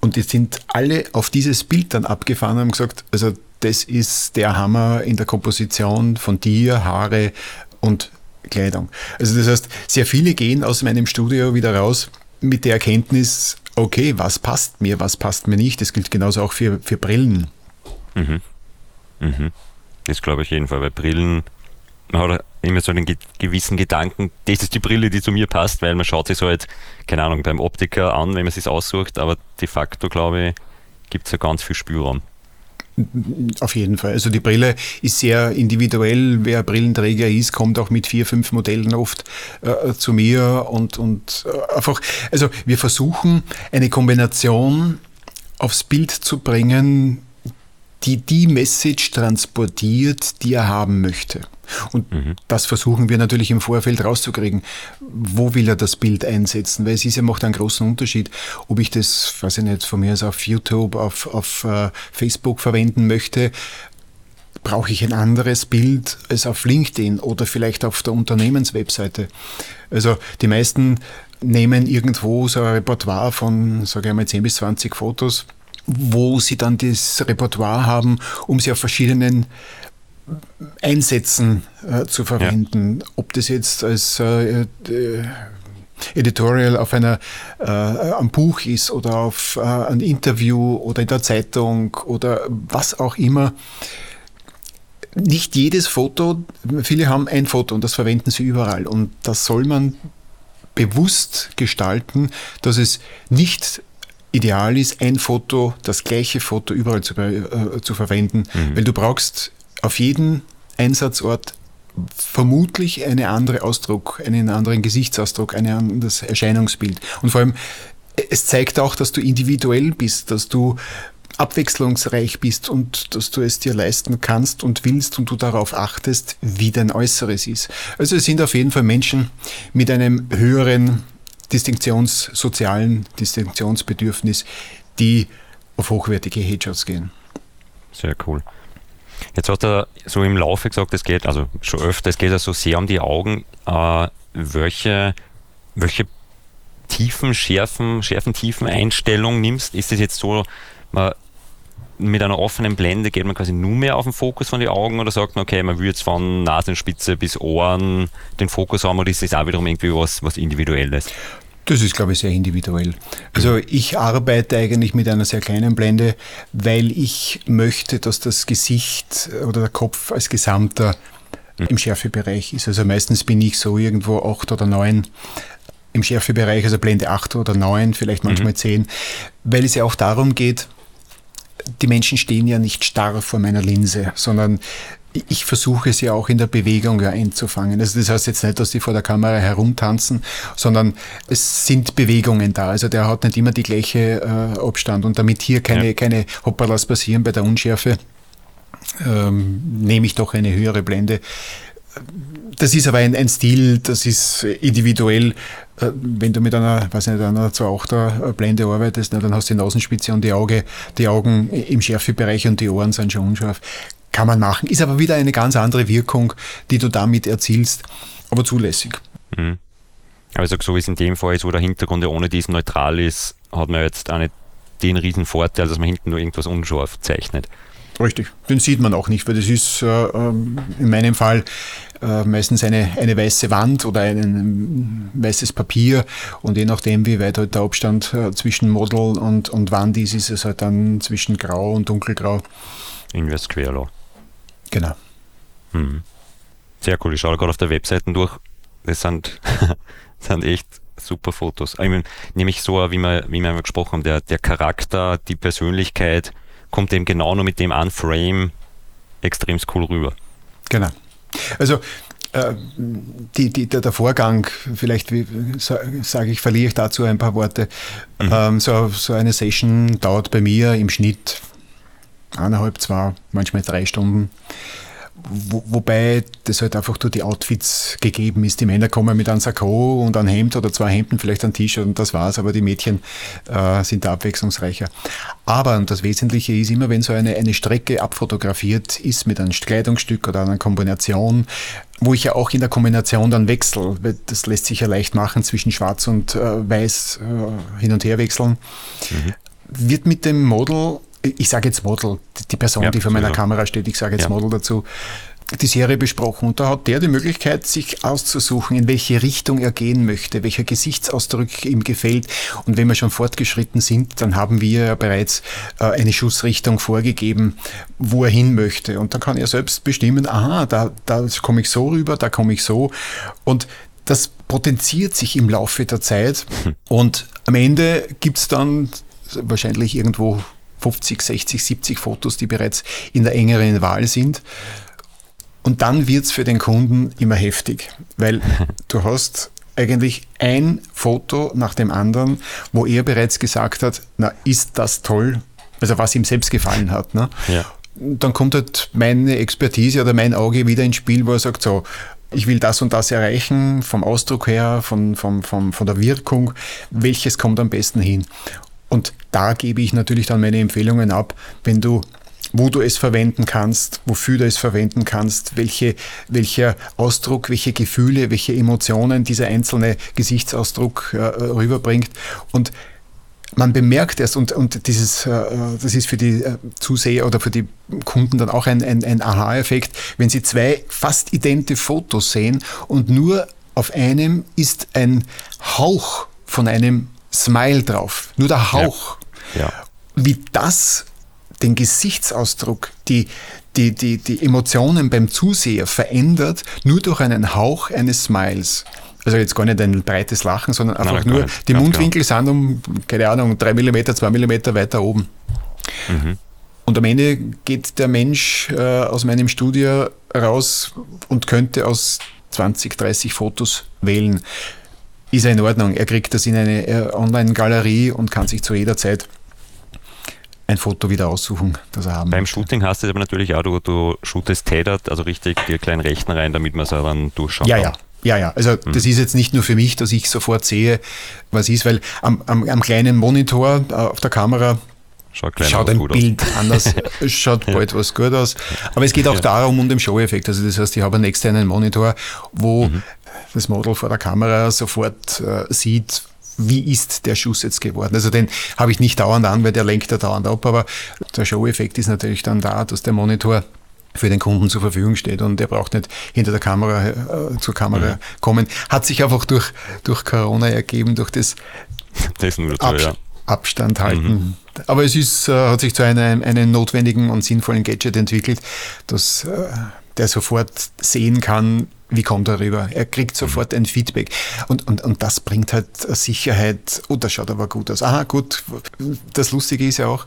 Und die sind alle auf dieses Bild dann abgefahren und haben gesagt, also das ist der Hammer in der Komposition von dir, Haare und Kleidung. Also das heißt, sehr viele gehen aus meinem Studio wieder raus mit der Erkenntnis, okay, was passt mir, was passt mir nicht. Das gilt genauso auch für, für Brillen. Mhm. Mhm. Das glaube ich jeden Fall, weil Brillen, man hat immer so einen gewissen Gedanken, das ist die Brille, die zu mir passt, weil man schaut sich so halt, keine Ahnung, beim Optiker an, wenn man es aussucht, aber de facto, glaube ich, gibt es ja ganz viel Spielraum. Auf jeden Fall. Also die Brille ist sehr individuell. Wer Brillenträger ist, kommt auch mit vier, fünf Modellen oft äh, zu mir und, und äh, einfach, also wir versuchen eine Kombination aufs Bild zu bringen, die die Message transportiert, die er haben möchte. Und mhm. das versuchen wir natürlich im Vorfeld rauszukriegen. Wo will er das Bild einsetzen? Weil es ist ja macht einen großen Unterschied, ob ich das, weiß ich nicht, von mir aus auf YouTube, auf, auf uh, Facebook verwenden möchte. Brauche ich ein anderes Bild als auf LinkedIn oder vielleicht auf der Unternehmenswebseite? Also die meisten nehmen irgendwo so ein Repertoire von, sage ich mal, 10 bis 20 Fotos wo sie dann das Repertoire haben, um sie auf verschiedenen Einsätzen äh, zu verwenden. Ja. Ob das jetzt als äh, äh, Editorial auf einer, äh, am Buch ist oder auf äh, ein Interview oder in der Zeitung oder was auch immer. Nicht jedes Foto, viele haben ein Foto und das verwenden sie überall. Und das soll man bewusst gestalten, dass es nicht ideal ist, ein Foto, das gleiche Foto überall zu, äh, zu verwenden, mhm. weil du brauchst auf jeden Einsatzort vermutlich einen anderen Ausdruck, einen anderen Gesichtsausdruck, ein anderes Erscheinungsbild. Und vor allem, es zeigt auch, dass du individuell bist, dass du abwechslungsreich bist und dass du es dir leisten kannst und willst und du darauf achtest, wie dein Äußeres ist. Also es sind auf jeden Fall Menschen mit einem höheren Distinktions, sozialen Distinktionsbedürfnis, die auf hochwertige Headshots gehen. Sehr cool. Jetzt hat er so im Laufe gesagt, es geht, also schon öfter, es geht ja so sehr um die Augen. Äh, welche, welche tiefen, schärfen, schärfen, tiefen Einstellung nimmst? Ist es jetzt so, man mit einer offenen Blende geht man quasi nur mehr auf den Fokus von den Augen oder sagt man, okay, man will jetzt von Nasenspitze bis Ohren den Fokus haben oder ist das auch wiederum irgendwie was, was Individuelles? Das ist, glaube ich, sehr individuell. Also ich arbeite eigentlich mit einer sehr kleinen Blende, weil ich möchte, dass das Gesicht oder der Kopf als Gesamter im Schärfebereich ist. Also meistens bin ich so irgendwo acht oder neun im Schärfebereich, also Blende 8 oder 9, vielleicht manchmal mhm. 10, weil es ja auch darum geht, die Menschen stehen ja nicht starr vor meiner Linse, sondern ich versuche sie auch in der Bewegung ja einzufangen. Also das heißt jetzt nicht, dass die vor der Kamera herumtanzen, sondern es sind Bewegungen da. Also der hat nicht immer die gleiche äh, Abstand. Und damit hier keine, ja. keine Hoppalas passieren bei der Unschärfe, ähm, nehme ich doch eine höhere Blende. Das ist aber ein, ein Stil, das ist individuell. Äh, wenn du mit einer, weiß nicht, einer 2.8er Blende arbeitest, dann hast du die Nasenspitze und die, Auge, die Augen im Schärfebereich und die Ohren sind schon unscharf. Kann man machen. Ist aber wieder eine ganz andere Wirkung, die du damit erzielst, aber zulässig. Mhm. Also so wie es in dem Fall ist, wo der Hintergrund ja ohne diesen neutral ist, hat man jetzt auch nicht den riesen Vorteil, dass man hinten nur irgendwas unscharf zeichnet. Richtig, den sieht man auch nicht, weil das ist äh, ähm, in meinem Fall äh, meistens eine, eine weiße Wand oder ein weißes Papier und je nachdem, wie weit halt der Abstand äh, zwischen Model und, und Wand ist, ist es halt dann zwischen Grau und Dunkelgrau. Invers Querlo. Genau. Hm. Sehr cool. Ich schaue gerade auf der Webseite durch. Das sind, sind echt super Fotos. Ich meine, nämlich so, wie wir, wie wir gesprochen haben, der, der Charakter, die Persönlichkeit kommt eben genau nur mit dem Unframe extrem cool rüber. Genau. Also äh, die, die, der, der, Vorgang, vielleicht sage ich, verliere ich dazu ein paar Worte. Mhm. Ähm, so, so eine Session dauert bei mir im Schnitt eineinhalb, zwei, manchmal drei Stunden. Wo, wobei das halt einfach durch die Outfits gegeben ist. Die Männer kommen mit einem Sakko und einem Hemd oder zwei Hemden, vielleicht ein T-Shirt und das war's, aber die Mädchen äh, sind da abwechslungsreicher. Aber, und das Wesentliche ist immer, wenn so eine, eine Strecke abfotografiert ist mit einem Kleidungsstück oder einer Kombination, wo ich ja auch in der Kombination dann wechsle, das lässt sich ja leicht machen zwischen schwarz und äh, weiß äh, hin und her wechseln, mhm. wird mit dem Model ich sage jetzt Model, die Person, ja, die vor meiner Kamera steht, ich sage jetzt ja. Model dazu, die Serie besprochen und da hat der die Möglichkeit, sich auszusuchen, in welche Richtung er gehen möchte, welcher Gesichtsausdruck ihm gefällt. Und wenn wir schon fortgeschritten sind, dann haben wir ja bereits äh, eine Schussrichtung vorgegeben, wo er hin möchte. Und dann kann er selbst bestimmen, aha, da, da komme ich so rüber, da komme ich so. Und das potenziert sich im Laufe der Zeit und am Ende gibt es dann wahrscheinlich irgendwo 50, 60, 70 Fotos, die bereits in der engeren Wahl sind. Und dann wird es für den Kunden immer heftig, weil du hast eigentlich ein Foto nach dem anderen, wo er bereits gesagt hat, na, ist das toll, also was ihm selbst gefallen hat. Ne? Ja. Dann kommt halt meine Expertise oder mein Auge wieder ins Spiel, wo er sagt, so, ich will das und das erreichen, vom Ausdruck her, von, von, von, von der Wirkung, welches kommt am besten hin. Und da gebe ich natürlich dann meine Empfehlungen ab, wenn du wo du es verwenden kannst, wofür du es verwenden kannst, welche, welcher Ausdruck, welche Gefühle, welche Emotionen dieser einzelne Gesichtsausdruck äh, rüberbringt. Und man bemerkt erst, und, und dieses, äh, das ist für die äh, Zuseher oder für die Kunden dann auch ein, ein, ein Aha-Effekt, wenn sie zwei fast idente Fotos sehen und nur auf einem ist ein Hauch von einem Smile drauf. Nur der Hauch. Ja. Ja. Wie das den Gesichtsausdruck, die, die, die, die Emotionen beim Zuseher verändert, nur durch einen Hauch eines Smiles. Also jetzt gar nicht ein breites Lachen, sondern einfach Nein, nur die Mundwinkel genau. sind um, keine Ahnung, drei Millimeter, zwei Millimeter weiter oben. Mhm. Und am Ende geht der Mensch äh, aus meinem Studio raus und könnte aus 20, 30 Fotos wählen. Ist er in Ordnung. Er kriegt das in eine äh, Online-Galerie und kann sich zu jeder Zeit ein Foto wieder aussuchen, das er haben Beim möchte. Shooting hast du es aber natürlich auch, du, du shootest tailored, also richtig die kleinen Rechten rein, damit man es auch dann durchschauen ja, kann. Ja, ja, ja. Also mhm. das ist jetzt nicht nur für mich, dass ich sofort sehe, was ist, weil am, am, am kleinen Monitor äh, auf der Kamera Schaut, schaut ein Bild aus. anders, schaut ja. bald was gut aus. Aber es geht auch ja. darum, um den Show-Effekt. Also das heißt, ich habe einen externen Monitor, wo mhm. Das Model vor der Kamera sofort äh, sieht, wie ist der Schuss jetzt geworden. Also den habe ich nicht dauernd an, weil der lenkt ja dauernd ab, aber der Show-Effekt ist natürlich dann da, dass der Monitor für den Kunden zur Verfügung steht und er braucht nicht hinter der Kamera äh, zur Kamera ja. kommen. Hat sich einfach durch, durch Corona ergeben, durch das, das Ab ja. Abstand halten. Mhm. Aber es ist, äh, hat sich zu einem, einem notwendigen und sinnvollen Gadget entwickelt, dass äh, der sofort sehen kann, wie kommt er rüber? Er kriegt sofort ein Feedback. Und, und, und das bringt halt Sicherheit. Oh, das schaut aber gut aus. Aha, gut. Das Lustige ist ja auch,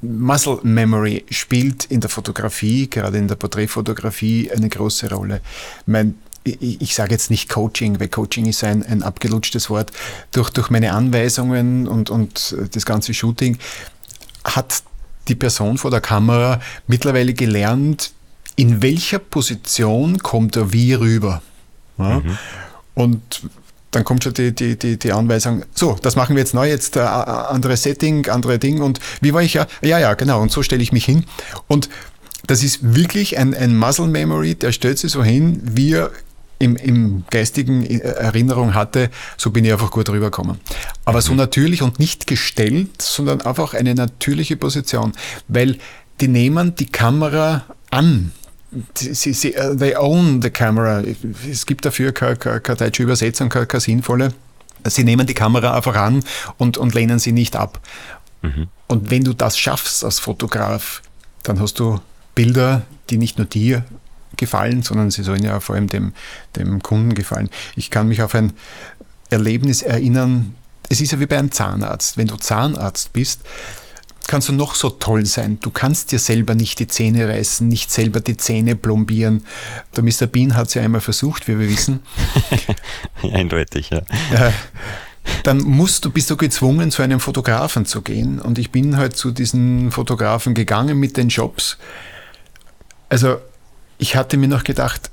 Muscle Memory spielt in der Fotografie, gerade in der Porträtfotografie, eine große Rolle. Mein, ich, ich sage jetzt nicht Coaching, weil Coaching ist ein, ein abgelutschtes Wort. Durch, durch meine Anweisungen und, und das ganze Shooting hat die Person vor der Kamera mittlerweile gelernt, in welcher Position kommt er wie rüber. Ja? Mhm. Und dann kommt schon die, die, die, die Anweisung, so, das machen wir jetzt neu, jetzt äh, anderes Setting, andere Ding und wie war ich ja? Ja, ja, genau, und so stelle ich mich hin. Und das ist wirklich ein, ein Muscle Memory, der stellt sich so hin, wie er im, im geistigen äh, Erinnerung hatte, so bin ich einfach gut rübergekommen. Aber mhm. so natürlich und nicht gestellt, sondern einfach eine natürliche Position, weil die nehmen die Kamera an sie, sie, uh, they own the camera. Es gibt dafür keine, keine, keine deutsche Übersetzung, keine, keine, sinnvolle. Sie nehmen die Kamera einfach an und, und lehnen sie nicht ab. Mhm. Und wenn du das schaffst als Fotograf, dann hast du Bilder, die nicht nur dir gefallen, sondern sie sollen ja vor allem dem, dem Kunden gefallen. Ich kann mich auf ein Erlebnis erinnern, es ist ja wie bei einem Zahnarzt. Wenn du Zahnarzt bist, kannst du noch so toll sein. Du kannst dir selber nicht die Zähne reißen, nicht selber die Zähne plombieren. Der Mr. Bean hat es ja einmal versucht, wie wir wissen. Eindeutig, ja. dann musst du, bist du gezwungen, zu einem Fotografen zu gehen. Und ich bin halt zu diesen Fotografen gegangen mit den Jobs. Also, ich hatte mir noch gedacht,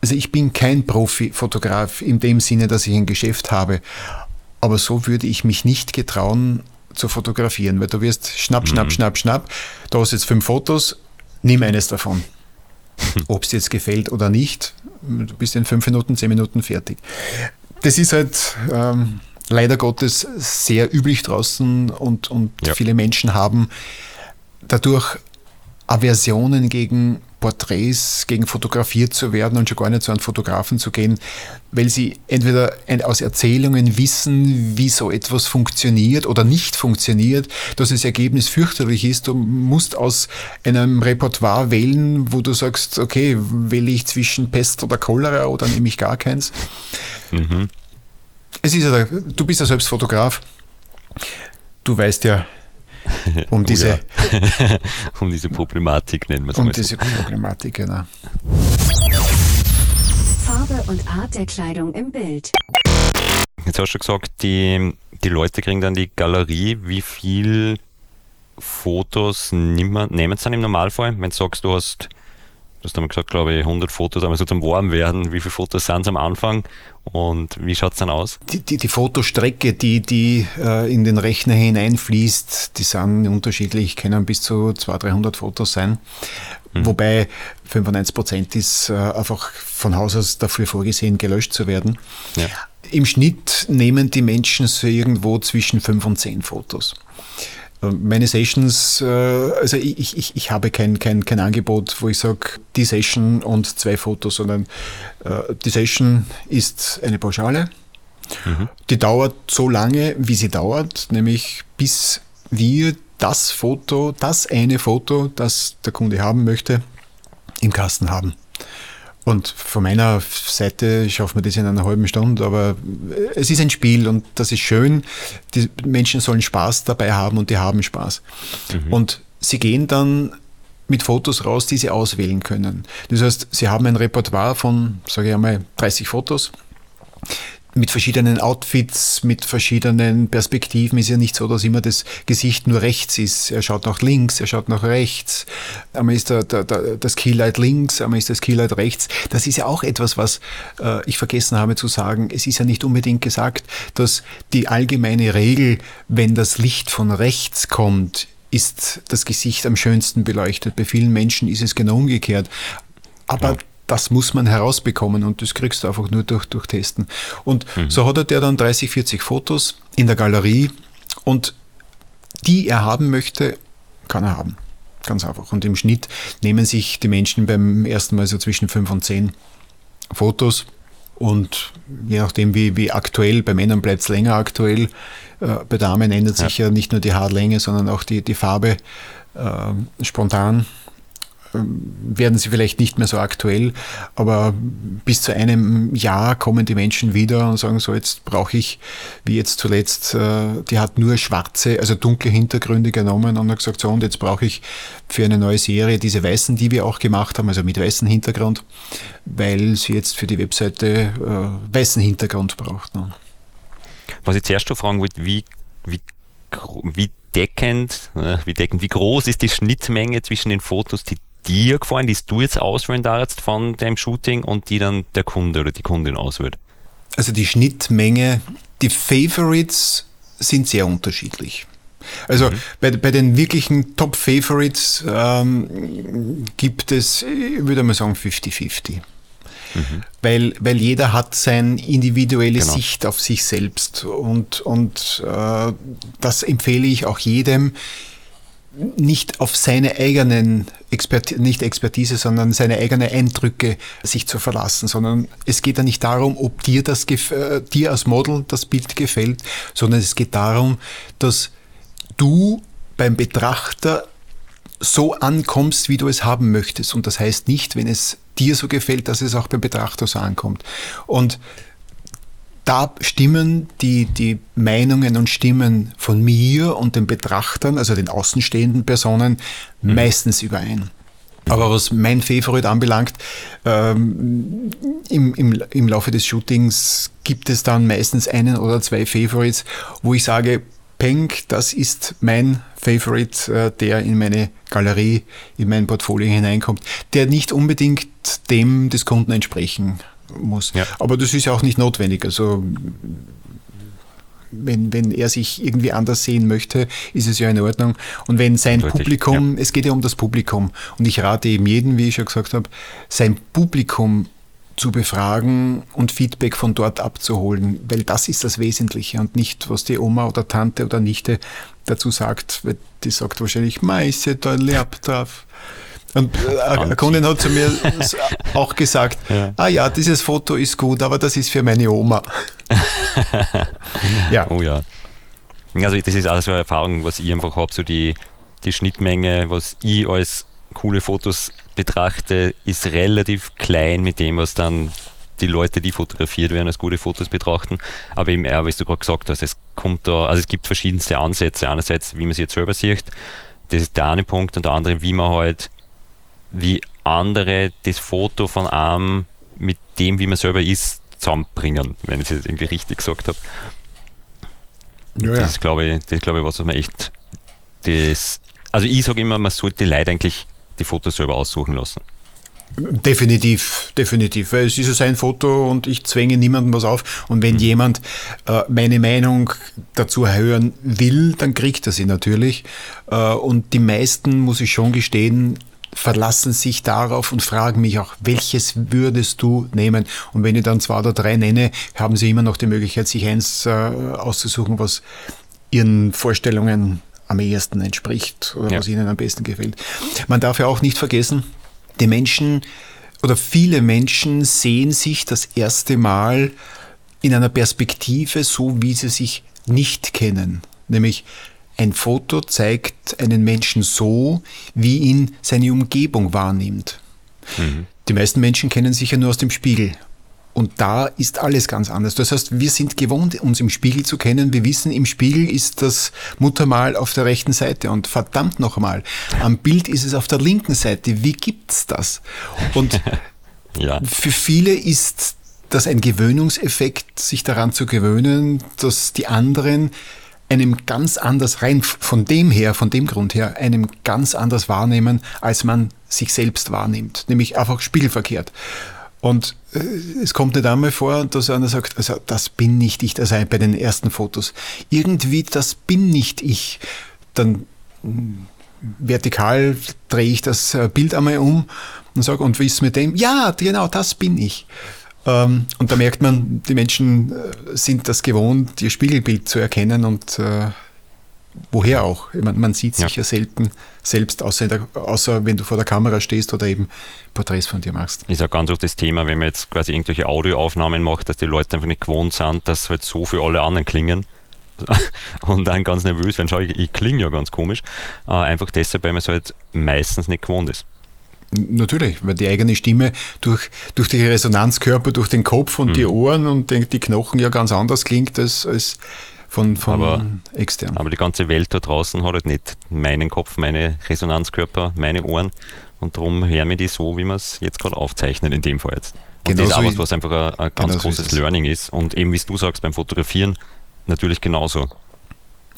also ich bin kein Profi-Fotograf in dem Sinne, dass ich ein Geschäft habe. Aber so würde ich mich nicht getrauen, zu fotografieren, weil du wirst schnapp, schnapp, mhm. schnapp, schnapp. Da hast jetzt fünf Fotos, nimm eines davon. Ob es dir jetzt gefällt oder nicht, du bist in fünf Minuten, zehn Minuten fertig. Das ist halt ähm, leider Gottes sehr üblich draußen und, und ja. viele Menschen haben dadurch Aversionen gegen Porträts gegen fotografiert zu werden und schon gar nicht zu einem Fotografen zu gehen, weil sie entweder aus Erzählungen wissen, wie so etwas funktioniert oder nicht funktioniert, dass das Ergebnis fürchterlich ist. Du musst aus einem Repertoire wählen, wo du sagst, okay, wähle ich zwischen Pest oder Cholera oder nehme ich gar keins. Mhm. Es ist ja, du bist ja selbst Fotograf. Du weißt ja, um oh diese, ja. um diese Problematik nennen wir es um mal. Um diese Problematik, genau. Farbe und Art der Kleidung im Bild. Jetzt hast du gesagt, die, die Leute kriegen dann die Galerie. Wie viel Fotos nehmen sie dann im Normalfall? Wenn du sagst, du hast Du hast einmal gesagt, glaube ich, 100 Fotos einmal so zum Warmwerden. Wie viele Fotos sind es am Anfang und wie schaut es dann aus? Die, die, die Fotostrecke, die, die äh, in den Rechner hineinfließt, die sind unterschiedlich, können bis zu 200, 300 Fotos sein. Mhm. Wobei 95 Prozent ist äh, einfach von Haus aus dafür vorgesehen, gelöscht zu werden. Ja. Im Schnitt nehmen die Menschen so irgendwo zwischen 5 und 10 Fotos. Meine Sessions, äh, also ich, ich, ich habe kein, kein, kein Angebot, wo ich sage, die Session und zwei Fotos, sondern äh, die Session ist eine Pauschale. Mhm. Die dauert so lange, wie sie dauert, nämlich bis wir das Foto, das eine Foto, das der Kunde haben möchte, im Kasten haben. Und von meiner Seite schaffen wir das in einer halben Stunde, aber es ist ein Spiel und das ist schön. Die Menschen sollen Spaß dabei haben und die haben Spaß. Mhm. Und sie gehen dann mit Fotos raus, die sie auswählen können. Das heißt, sie haben ein Repertoire von, sage ich einmal, 30 Fotos mit verschiedenen Outfits, mit verschiedenen Perspektiven ist ja nicht so, dass immer das Gesicht nur rechts ist. Er schaut nach links, er schaut nach rechts. Einmal ist der, der, der, das Keylight links, einmal ist das Keylight rechts. Das ist ja auch etwas, was äh, ich vergessen habe zu sagen. Es ist ja nicht unbedingt gesagt, dass die allgemeine Regel, wenn das Licht von rechts kommt, ist das Gesicht am schönsten beleuchtet. Bei vielen Menschen ist es genau umgekehrt. Aber ja das muss man herausbekommen und das kriegst du einfach nur durch, durch Testen. Und mhm. so hat er dann 30, 40 Fotos in der Galerie und die er haben möchte, kann er haben. Ganz einfach. Und im Schnitt nehmen sich die Menschen beim ersten Mal so zwischen 5 und 10 Fotos. Und je nachdem, wie, wie aktuell, bei Männern bleibt es länger aktuell. Äh, bei Damen ändert sich ja. ja nicht nur die Haarlänge, sondern auch die, die Farbe äh, spontan. Werden sie vielleicht nicht mehr so aktuell, aber bis zu einem Jahr kommen die Menschen wieder und sagen so, jetzt brauche ich, wie jetzt zuletzt, äh, die hat nur schwarze, also dunkle Hintergründe genommen und hat gesagt, so und jetzt brauche ich für eine neue Serie diese weißen, die wir auch gemacht haben, also mit weißem Hintergrund, weil sie jetzt für die Webseite äh, weißen Hintergrund braucht. Ne? Was ich zuerst noch fragen wollte, wie, wie, wie deckend, äh, wie deckend, wie groß ist die Schnittmenge zwischen den Fotos, die dir gefallen, die du jetzt auswählen darfst von deinem Shooting und die dann der Kunde oder die Kundin auswählt? Also die Schnittmenge, die Favorites sind sehr unterschiedlich. Also mhm. bei, bei den wirklichen Top-Favorites ähm, gibt es, ich würde mal sagen, 50-50. Mhm. Weil, weil jeder hat seine individuelle genau. Sicht auf sich selbst. Und, und äh, das empfehle ich auch jedem, nicht auf seine eigenen Expertise, nicht Expertise, sondern seine eigenen Eindrücke sich zu verlassen, sondern es geht ja nicht darum, ob dir das äh, dir als Model das Bild gefällt, sondern es geht darum, dass du beim Betrachter so ankommst, wie du es haben möchtest. Und das heißt nicht, wenn es dir so gefällt, dass es auch beim Betrachter so ankommt. Und da stimmen die, die Meinungen und Stimmen von mir und den Betrachtern, also den außenstehenden Personen, mhm. meistens überein. Aber was mein Favorit anbelangt, ähm, im, im, im Laufe des Shootings gibt es dann meistens einen oder zwei Favorites, wo ich sage, Peng, das ist mein Favorite, äh, der in meine Galerie, in mein Portfolio hineinkommt, der nicht unbedingt dem des Kunden entsprechen muss. Ja. Aber das ist ja auch nicht notwendig. Also wenn, wenn er sich irgendwie anders sehen möchte, ist es ja in Ordnung. Und wenn sein Deutlich, Publikum, ja. es geht ja um das Publikum. Und ich rate eben jedem, wie ich schon gesagt habe, sein Publikum zu befragen und Feedback von dort abzuholen, weil das ist das Wesentliche und nicht, was die Oma oder Tante oder Nichte dazu sagt, weil die sagt wahrscheinlich, Meise, da lebt drauf. Und äh, eine Kundin hat zu mir auch gesagt, ja. ah ja, dieses Foto ist gut, aber das ist für meine Oma. ja. Oh ja. Also das ist alles so eine Erfahrung, was ich einfach habe, so die, die Schnittmenge, was ich als coole Fotos betrachte, ist relativ klein mit dem, was dann die Leute, die fotografiert werden, als gute Fotos betrachten. Aber eben wie du gerade gesagt hast, es kommt da, also es gibt verschiedenste Ansätze. Einerseits, wie man sie jetzt selber sieht, das ist der eine Punkt, und der andere, wie man halt, wie andere das Foto von einem mit dem, wie man selber ist, zusammenbringen, wenn ich es jetzt irgendwie richtig gesagt habe. Ja, das ist, glaube ich, das glaube ich, was man echt das, also ich sage immer, man sollte Leute eigentlich die Fotos selber aussuchen lassen. Definitiv, definitiv. Weil es ist ja sein Foto und ich zwänge niemandem was auf. Und wenn mhm. jemand äh, meine Meinung dazu hören will, dann kriegt er sie natürlich. Äh, und die meisten, muss ich schon gestehen, verlassen sich darauf und fragen mich auch, welches würdest du nehmen? Und wenn ich dann zwei oder drei nenne, haben sie immer noch die Möglichkeit, sich eins äh, auszusuchen, was ihren Vorstellungen am ehesten entspricht oder ja. was ihnen am besten gefällt. Man darf ja auch nicht vergessen, die Menschen oder viele Menschen sehen sich das erste Mal in einer Perspektive so, wie sie sich nicht kennen. Nämlich ein Foto zeigt einen Menschen so, wie ihn seine Umgebung wahrnimmt. Mhm. Die meisten Menschen kennen sich ja nur aus dem Spiegel und da ist alles ganz anders. Das heißt, wir sind gewohnt, uns im Spiegel zu kennen. Wir wissen, im Spiegel ist das Muttermal auf der rechten Seite. Und verdammt nochmal, am Bild ist es auf der linken Seite. Wie gibt's das? Und ja. für viele ist das ein Gewöhnungseffekt, sich daran zu gewöhnen, dass die anderen einem ganz anders rein von dem her, von dem Grund her, einem ganz anders wahrnehmen, als man sich selbst wahrnimmt, nämlich einfach spiegelverkehrt. Und äh, es kommt nicht einmal vor, dass einer sagt, also das bin nicht ich, also bei den ersten Fotos. Irgendwie, das bin nicht ich. Dann hm, vertikal drehe ich das äh, Bild einmal um und sage, und wie ist es mit dem? Ja, genau, das bin ich. Ähm, und da merkt man, die Menschen äh, sind das gewohnt, ihr Spiegelbild zu erkennen und woher auch. Man, man sieht sich ja. ja, selten selbst, außer, der, außer wenn du vor der Kamera stehst oder eben Porträts von dir machst. Ist ja ganz auch das Thema, wenn man jetzt quasi irgendwelche Audioaufnahmen macht, dass die Leute einfach nicht gewohnt sind, dass halt so für alle anderen klingen. und dann ganz nervös werden, schau, ich, ich klinge ja ganz komisch. Äh, einfach deshalb, weil man es halt meistens nicht gewohnt ist. Natürlich, weil die eigene Stimme durch, durch die Resonanzkörper, durch den Kopf und mhm. die Ohren und die, die Knochen ja ganz anders klingt als, als von, von aber, extern. Aber die ganze Welt da draußen hat halt nicht meinen Kopf, meine Resonanzkörper, meine Ohren. Und darum hören wir die so, wie wir es jetzt gerade aufzeichnen, in dem Fall jetzt. Und genau das ist auch was, was einfach ein, ein ganz genau großes so Learning ist. Und eben, wie du sagst, beim Fotografieren natürlich genauso.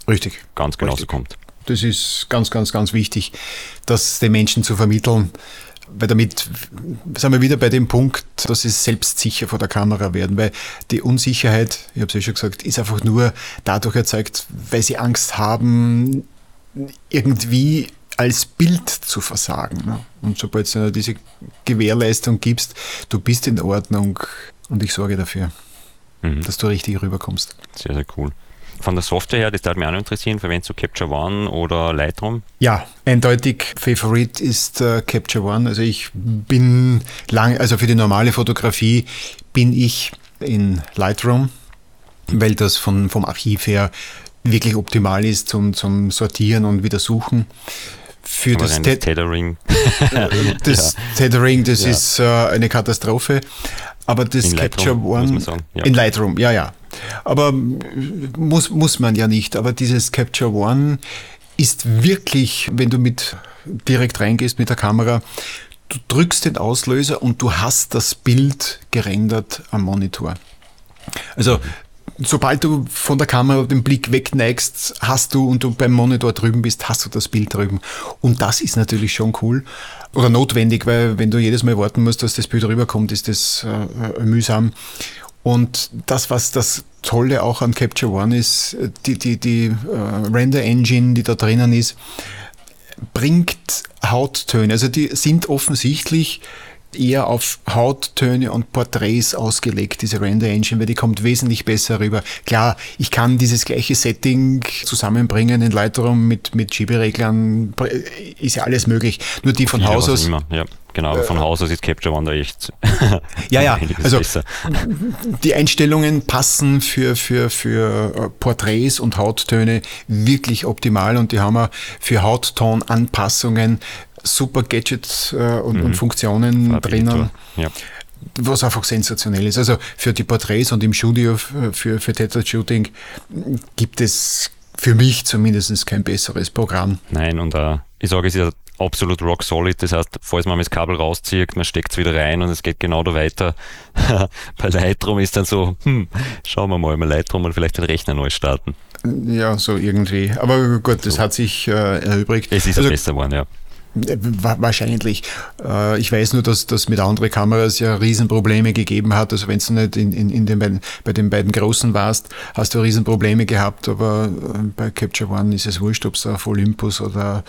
Richtig. Ganz genauso Richtig. kommt. Das ist ganz, ganz, ganz wichtig, das den Menschen zu vermitteln, weil damit sind wir wieder bei dem Punkt, dass sie selbstsicher vor der Kamera werden, weil die Unsicherheit, ich habe es ja schon gesagt, ist einfach nur dadurch erzeugt, weil sie Angst haben, irgendwie als Bild zu versagen. Ne? Und sobald du diese Gewährleistung gibst, du bist in Ordnung und ich sorge dafür, mhm. dass du richtig rüberkommst. Sehr, sehr cool. Von der Software her, das würde mich auch noch interessieren, verwendest du Capture One oder Lightroom? Ja, eindeutig Favorit ist äh, Capture One. Also ich bin lang, also für die normale Fotografie bin ich in Lightroom, weil das von, vom Archiv her wirklich optimal ist zum, zum Sortieren und wieder suchen. Für Aber das, Te Tethering. das ja. Tethering, das ja. ist äh, eine Katastrophe. Aber das in Capture Lightroom, One ja. in Lightroom, ja, ja. Aber muss, muss man ja nicht. Aber dieses Capture One ist wirklich, wenn du mit direkt reingehst mit der Kamera, du drückst den Auslöser und du hast das Bild gerendert am Monitor. Also sobald du von der Kamera den Blick wegneigst, hast du und du beim Monitor drüben bist, hast du das Bild drüben. Und das ist natürlich schon cool oder notwendig, weil wenn du jedes Mal warten musst, dass das Bild rüberkommt, ist das äh, mühsam. Und das, was das Tolle auch an Capture One ist, die, die, die uh, Render Engine, die da drinnen ist, bringt Hauttöne. Also die sind offensichtlich eher auf Hauttöne und Porträts ausgelegt, diese Render Engine, weil die kommt wesentlich besser rüber. Klar, ich kann dieses gleiche Setting zusammenbringen in Lightroom mit, mit Schiebereglern, ist ja alles möglich. Nur die von Haus aus. Immer, ja. Genau, aber von Haus aus ist Capture One da echt. ja, ja, also besser. die Einstellungen passen für, für, für äh, Porträts und Hauttöne wirklich optimal und die haben wir für Hauttonanpassungen super Gadgets äh, und, mhm. und, Funktionen drinnen. Ja. Was einfach sensationell ist. Also für die Porträts und im Studio für, für Tetra Shooting gibt es für mich zumindest kein besseres Programm. Nein, und uh, ich sage, es ist absolut rock solid. Das heißt, falls man das Kabel rauszieht, man steckt es wieder rein und es geht genau da weiter. Bei Lightroom ist dann so, hm, schauen wir mal, mal Lightroom und vielleicht den Rechner neu starten. Ja, so irgendwie. Aber gut, das so. hat sich äh, erübrigt. Es ist also, besser geworden, ja. Wahrscheinlich. Äh, ich weiß nur, dass das mit anderen Kameras ja Riesenprobleme gegeben hat. Also wenn du nicht in, in, in den beiden, bei den beiden großen warst, hast du Riesenprobleme gehabt. Aber äh, bei Capture One ist es wurscht, ob es auf Olympus oder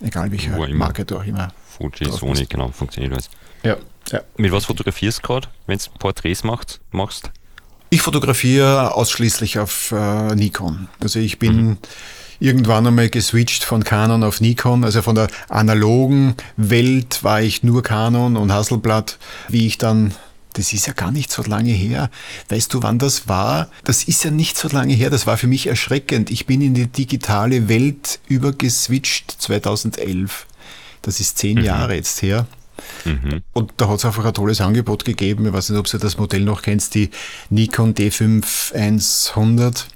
egal welche Marke du auch immer. Fuji, Sony, genau, funktioniert alles. Ja, ja. Mit was fotografierst du gerade, wenn du Porträts macht, machst? Ich fotografiere ausschließlich auf äh, Nikon. Also ich bin mhm irgendwann einmal geswitcht von Canon auf Nikon. Also von der analogen Welt war ich nur Canon und Hasselblatt. Wie ich dann das ist ja gar nicht so lange her. Weißt du, wann das war? Das ist ja nicht so lange her. Das war für mich erschreckend. Ich bin in die digitale Welt übergeswitcht 2011. Das ist zehn mhm. Jahre jetzt her. Mhm. Und da hat es einfach ein tolles Angebot gegeben. Ich weiß nicht, ob du das Modell noch kennst, die Nikon D5 100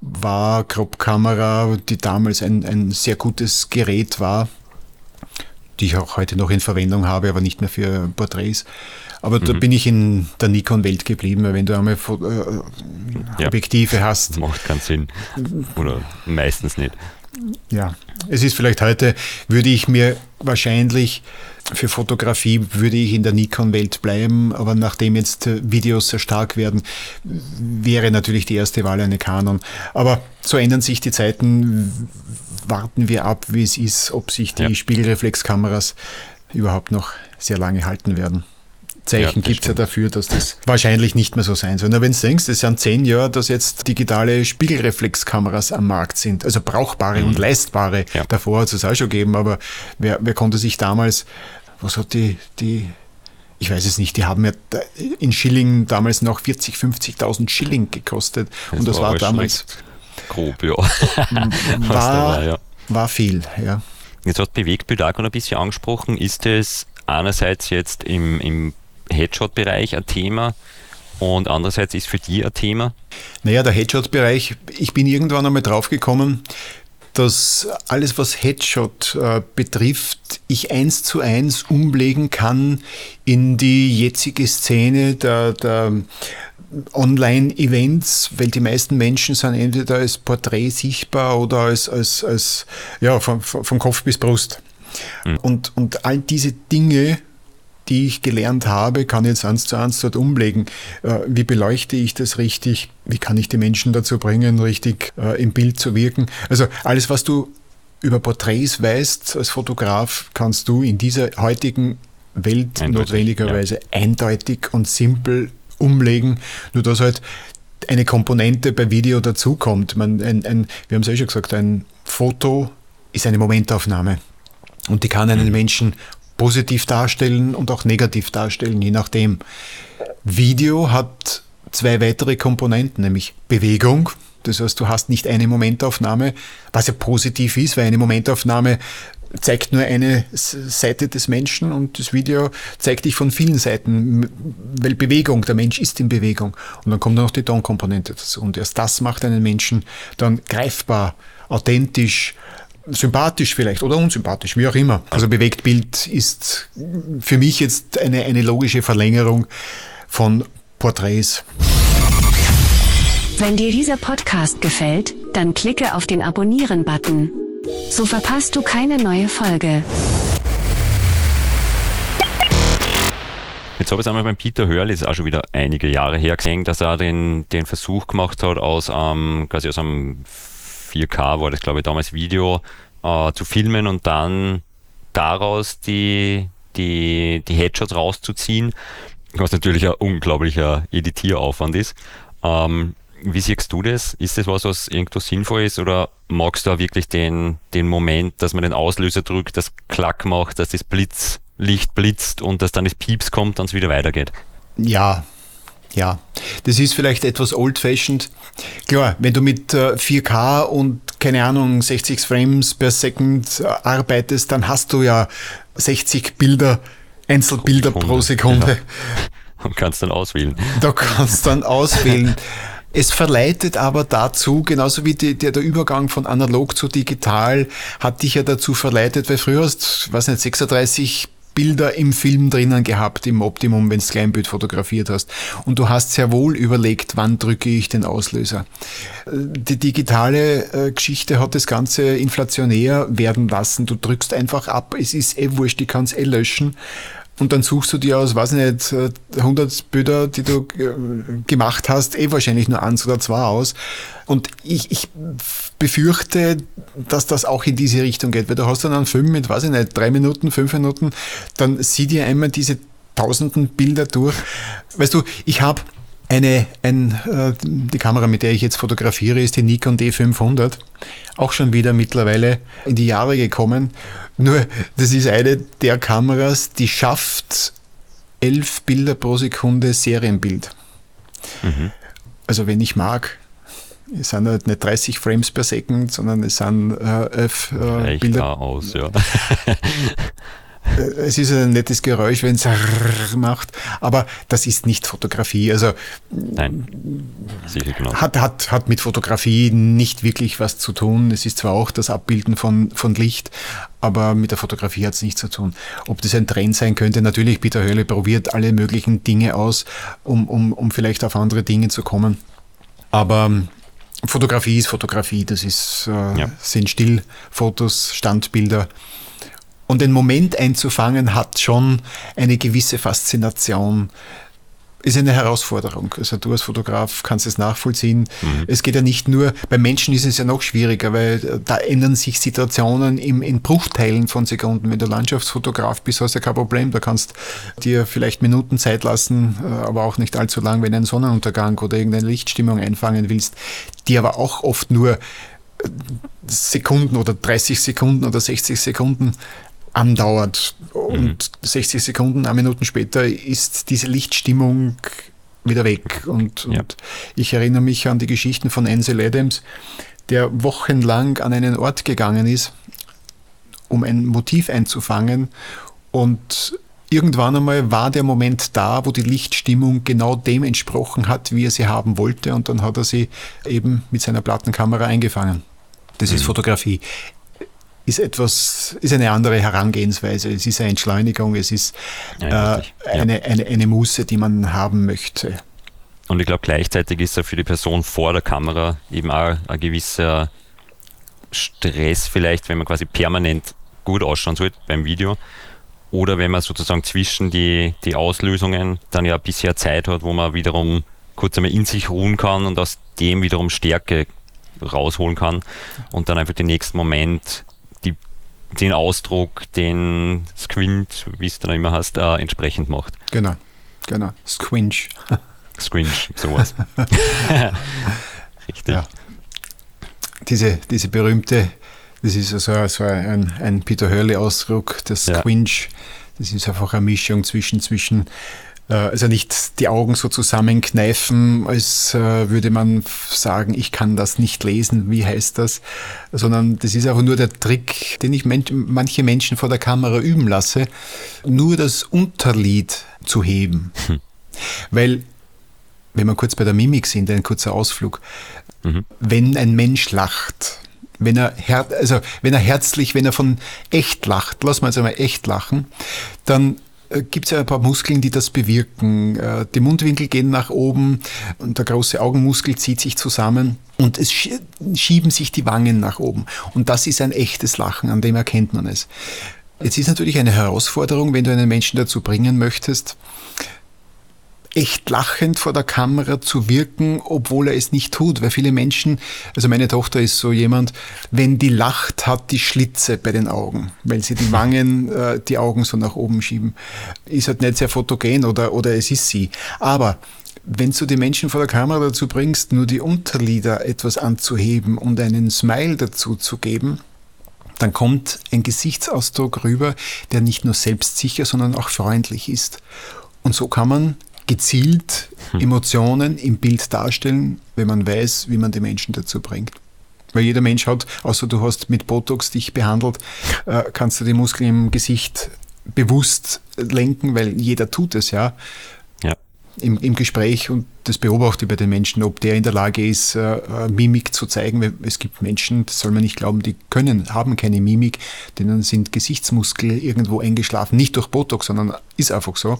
war Crop-Kamera, die damals ein, ein sehr gutes Gerät war, die ich auch heute noch in Verwendung habe, aber nicht mehr für Porträts. Aber mhm. da bin ich in der Nikon-Welt geblieben, weil wenn du einmal äh, Objektive ja, hast. Macht keinen Sinn. Oder meistens nicht. Ja, es ist vielleicht heute, würde ich mir wahrscheinlich für Fotografie würde ich in der Nikon-Welt bleiben, aber nachdem jetzt äh, Videos sehr stark werden, wäre natürlich die erste Wahl eine Canon. Aber so ändern sich die Zeiten. Warten wir ab, wie es ist, ob sich die ja. Spiegelreflexkameras überhaupt noch sehr lange halten werden. Zeichen ja, gibt es ja dafür, dass das wahrscheinlich nicht mehr so sein soll. Nur wenn du denkst, es sind zehn Jahre, dass jetzt digitale Spiegelreflexkameras am Markt sind, also brauchbare mhm. und leistbare. Ja. Davor hat es auch schon gegeben, aber wer, wer konnte sich damals was hat die, die, ich weiß es nicht, die haben ja in Schilling damals noch 40, 50.000 Schilling gekostet. Das und das war, war damals. Grob, ja. War, ja. war viel, ja. Jetzt hast du Bewegtbild auch ein bisschen angesprochen. Ist es einerseits jetzt im, im Headshot-Bereich ein Thema und andererseits ist für die ein Thema? Naja, der Headshot-Bereich, ich bin irgendwann einmal draufgekommen, dass alles, was Headshot äh, betrifft, ich eins zu eins umlegen kann in die jetzige Szene der, der Online-Events, weil die meisten Menschen sind entweder als Porträt sichtbar oder als, als, als ja, vom, vom Kopf bis Brust. Mhm. Und, und all diese Dinge die ich gelernt habe, kann jetzt eins zu eins dort umlegen. Äh, wie beleuchte ich das richtig? Wie kann ich die Menschen dazu bringen, richtig äh, im Bild zu wirken? Also alles, was du über Porträts weißt als Fotograf, kannst du in dieser heutigen Welt eindeutig, notwendigerweise ja. eindeutig und simpel umlegen. Nur dass halt eine Komponente bei Video dazukommt. Man, ein, ein, wir haben es ja schon gesagt, ein Foto ist eine Momentaufnahme. Und die kann einen mhm. Menschen positiv darstellen und auch negativ darstellen, je nachdem. Video hat zwei weitere Komponenten, nämlich Bewegung. Das heißt, du hast nicht eine Momentaufnahme, was ja positiv ist, weil eine Momentaufnahme zeigt nur eine Seite des Menschen und das Video zeigt dich von vielen Seiten, weil Bewegung, der Mensch ist in Bewegung. Und dann kommt noch die Tonkomponente dazu. Und erst das macht einen Menschen dann greifbar, authentisch, sympathisch vielleicht oder unsympathisch, wie auch immer. Also Bewegtbild ist für mich jetzt eine, eine logische Verlängerung von Porträts. Wenn dir dieser Podcast gefällt, dann klicke auf den Abonnieren-Button. So verpasst du keine neue Folge. Jetzt habe ich es einmal beim Peter Hörl, ist auch schon wieder einige Jahre her gesehen, dass er den, den Versuch gemacht hat, aus, ähm, quasi aus einem 4K war das, glaube ich, damals Video äh, zu filmen und dann daraus die, die, die Headshots rauszuziehen, was natürlich ein unglaublicher Editieraufwand ist. Ähm, wie siehst du das? Ist das was, was irgendwo sinnvoll ist oder magst du auch wirklich den, den Moment, dass man den Auslöser drückt, das Klack macht, dass das Blitzlicht blitzt und dass dann das Pieps kommt und es wieder weitergeht? Ja, ja, das ist vielleicht etwas old-fashioned. Klar, wenn du mit 4K äh, und keine Ahnung, 60 Frames per Second äh, arbeitest, dann hast du ja 60 Bilder, Einzelbilder pro Sekunde. Ja. Und kannst dann auswählen. Da kannst dann auswählen. Es verleitet aber dazu, genauso wie die, der, der Übergang von analog zu digital hat dich ja dazu verleitet, weil früher hast, was nicht, 36 Bilder im Film drinnen gehabt, im Optimum, wenn du Kleinbild fotografiert hast. Und du hast sehr wohl überlegt, wann drücke ich den Auslöser. Die digitale äh, Geschichte hat das Ganze inflationär werden lassen. Du drückst einfach ab, es ist eh wurscht, ich kann es eh löschen. Und dann suchst du dir aus, weiß nicht, 100 äh, Bilder, die du gemacht hast, eh wahrscheinlich nur eins oder zwei aus. Und ich, ich befürchte, dass das auch in diese Richtung geht, weil du hast dann einen Film mit, weiß ich nicht, drei Minuten, fünf Minuten, dann sieh dir einmal diese tausenden Bilder durch. Weißt du, ich habe eine, ein, äh, die Kamera, mit der ich jetzt fotografiere, ist die Nikon D500. Auch schon wieder mittlerweile in die Jahre gekommen. Nur, das ist eine der Kameras, die schafft elf Bilder pro Sekunde Serienbild. Mhm. Also wenn ich mag, es sind halt nicht 30 Frames per Second, sondern es sind äh, elf äh, Bilder. aus, ja. es ist ein nettes Geräusch, wenn es macht, aber das ist nicht Fotografie. Also Nein, sicher genau. Hat, hat, hat mit Fotografie nicht wirklich was zu tun. Es ist zwar auch das Abbilden von, von Licht, aber mit der Fotografie hat es nichts zu tun. Ob das ein Trend sein könnte, natürlich, Peter Höhle probiert alle möglichen Dinge aus, um, um, um vielleicht auf andere Dinge zu kommen. Aber Fotografie ist Fotografie, das ist, äh, ja. sind Stillfotos, Standbilder. Und den Moment einzufangen hat schon eine gewisse Faszination. Ist eine Herausforderung. Also du als Fotograf kannst es nachvollziehen. Mhm. Es geht ja nicht nur, bei Menschen ist es ja noch schwieriger, weil da ändern sich Situationen im, in Bruchteilen von Sekunden. Wenn du Landschaftsfotograf bist, hast du ja kein Problem. Da kannst dir vielleicht Minuten Zeit lassen, äh, aber auch nicht allzu lang, wenn du einen Sonnenuntergang oder irgendeine Lichtstimmung einfangen willst, die aber auch oft nur äh, Sekunden oder 30 Sekunden oder 60 Sekunden andauert. Und mhm. 60 Sekunden, eine Minuten später ist diese Lichtstimmung wieder weg. Und, ja. und, ich erinnere mich an die Geschichten von Ansel Adams, der wochenlang an einen Ort gegangen ist, um ein Motiv einzufangen. Und irgendwann einmal war der Moment da, wo die Lichtstimmung genau dem entsprochen hat, wie er sie haben wollte. Und dann hat er sie eben mit seiner Plattenkamera eingefangen. Das mhm. ist Fotografie ist etwas, ist eine andere Herangehensweise. Es ist eine Entschleunigung, es ist ja, äh, eine, eine, eine Muße, die man haben möchte. Und ich glaube, gleichzeitig ist ja für die Person vor der Kamera eben auch ein gewisser Stress vielleicht, wenn man quasi permanent gut ausschauen sollte beim Video. Oder wenn man sozusagen zwischen die, die Auslösungen dann ja bisher Zeit hat, wo man wiederum kurz einmal in sich ruhen kann und aus dem wiederum Stärke rausholen kann und dann einfach den nächsten Moment den Ausdruck, den Squint, wie es dann immer heißt, äh, entsprechend macht. Genau, genau. Squinch. Squinch, sowas. Richtig. Ja. Diese, diese berühmte, das ist also so ein, ein Peter Hurley-Ausdruck, das Squinch. Ja. Das ist einfach eine Mischung zwischen, zwischen also nicht die Augen so zusammenkneifen, als äh, würde man sagen, ich kann das nicht lesen, wie heißt das, sondern das ist auch nur der Trick, den ich manche Menschen vor der Kamera üben lasse, nur das Unterlied zu heben. Hm. Weil, wenn wir kurz bei der Mimik sind, ein kurzer Ausflug, mhm. wenn ein Mensch lacht, wenn er, also wenn er herzlich, wenn er von echt lacht, lass mal jetzt einmal echt lachen, dann äh, gibt es ja ein paar Muskeln, die das bewirken. Äh, die Mundwinkel gehen nach oben und der große Augenmuskel zieht sich zusammen und es schieben sich die Wangen nach oben. Und das ist ein echtes Lachen, an dem erkennt man es. Jetzt ist natürlich eine Herausforderung, wenn du einen Menschen dazu bringen möchtest, echt lachend vor der Kamera zu wirken, obwohl er es nicht tut. Weil viele Menschen, also meine Tochter ist so jemand, wenn die lacht, hat die Schlitze bei den Augen, weil sie die Wangen, äh, die Augen so nach oben schieben. Ist halt nicht sehr fotogen oder, oder es ist sie. Aber wenn du die Menschen vor der Kamera dazu bringst, nur die Unterlider etwas anzuheben und einen Smile dazu zu geben, dann kommt ein Gesichtsausdruck rüber, der nicht nur selbstsicher, sondern auch freundlich ist. Und so kann man gezielt hm. Emotionen im Bild darstellen, wenn man weiß, wie man die Menschen dazu bringt. Weil jeder Mensch hat, außer du hast mit Botox dich behandelt, äh, kannst du die Muskeln im Gesicht bewusst lenken, weil jeder tut es ja. ja. Im, Im Gespräch und das beobachte ich bei den Menschen, ob der in der Lage ist, äh, äh, Mimik zu zeigen. Es gibt Menschen, das soll man nicht glauben, die können, haben keine Mimik, denen sind Gesichtsmuskel irgendwo eingeschlafen. Nicht durch Botox, sondern ist einfach so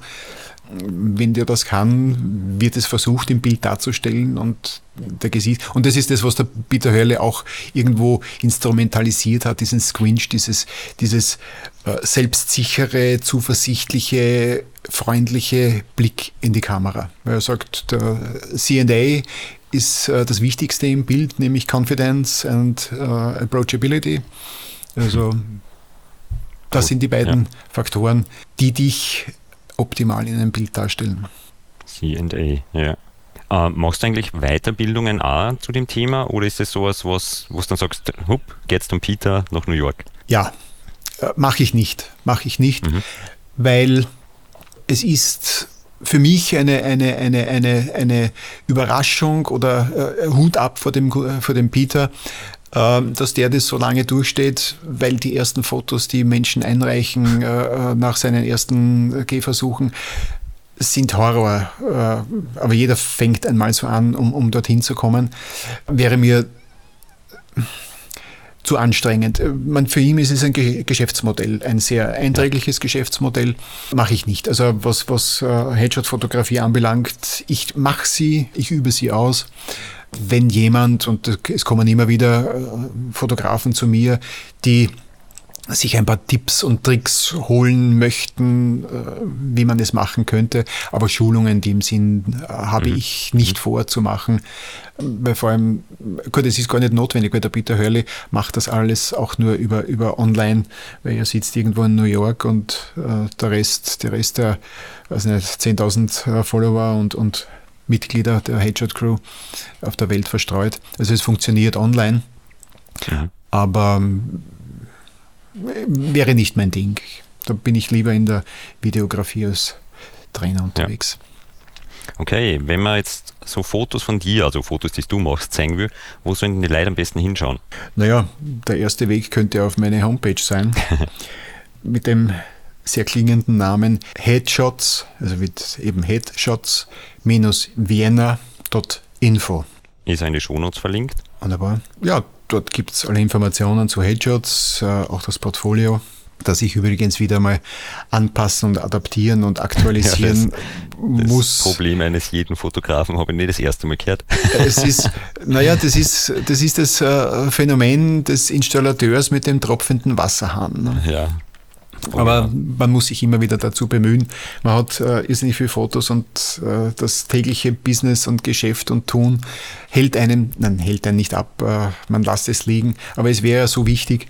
wenn der das kann, wird es versucht im Bild darzustellen und der Gesicht. Und das ist das, was der Peter Hörle auch irgendwo instrumentalisiert hat, diesen Squinch, dieses, dieses äh, selbstsichere, zuversichtliche, freundliche Blick in die Kamera. Weil er sagt, der CA ist äh, das Wichtigste im Bild, nämlich Confidence and äh, Approachability. Also das sind die beiden ja. Faktoren, die dich optimal in einem Bild darstellen. CA, ja. Äh, machst du eigentlich Weiterbildungen auch zu dem Thema oder ist es sowas, was, wo du dann sagst, hup, geht's zum Peter nach New York? Ja, äh, mache ich nicht. Mache ich nicht, mhm. weil es ist für mich eine, eine, eine, eine, eine Überraschung oder äh, Hut ab vor dem, vor dem Peter, dass der das so lange durchsteht, weil die ersten Fotos, die Menschen einreichen äh, nach seinen ersten Gehversuchen, sind Horror. Äh, aber jeder fängt einmal so an, um, um dorthin zu kommen. Wäre mir zu anstrengend. Man, für ihn ist es ein Geschäftsmodell, ein sehr einträgliches Geschäftsmodell. Mache ich nicht. Also was, was äh, Headshot-Fotografie anbelangt, ich mache sie, ich übe sie aus wenn jemand, und es kommen immer wieder äh, Fotografen zu mir, die sich ein paar Tipps und Tricks holen möchten, äh, wie man es machen könnte. Aber Schulungen in dem Sinn äh, habe mhm. ich nicht vor zu machen. Weil vor allem, gut, es ist gar nicht notwendig, weil der Peter Hurley macht das alles auch nur über, über online, weil er sitzt irgendwo in New York und äh, der Rest, der Rest der, weiß nicht, 10.000 Follower und, und Mitglieder der Headshot Crew auf der Welt verstreut. Also es funktioniert online, ja. aber wäre nicht mein Ding. Da bin ich lieber in der Videografie als Trainer unterwegs. Ja. Okay, wenn man jetzt so Fotos von dir, also Fotos, die du machst, zeigen will, wo sollen die Leute am besten hinschauen? Naja, der erste Weg könnte auf meine Homepage sein. Mit dem sehr klingenden Namen Headshots, also mit eben Headshots-vienna.info. Ist eine Shownotes verlinkt? Wunderbar. Ja, dort gibt es alle Informationen zu Headshots, äh, auch das Portfolio das ich übrigens wieder mal anpassen und adaptieren und aktualisieren ja, das, muss. Das Problem eines jeden Fotografen habe ich nicht das erste Mal gehört. Es ist, naja, das ist das, ist das äh, Phänomen des Installateurs mit dem tropfenden Wasserhahn. Ne? Ja, aber man muss sich immer wieder dazu bemühen. Man hat äh, irrsinnig viele Fotos und äh, das tägliche Business und Geschäft und Tun hält einen, nein, hält einen nicht ab, äh, man lässt es liegen. Aber es wäre so wichtig,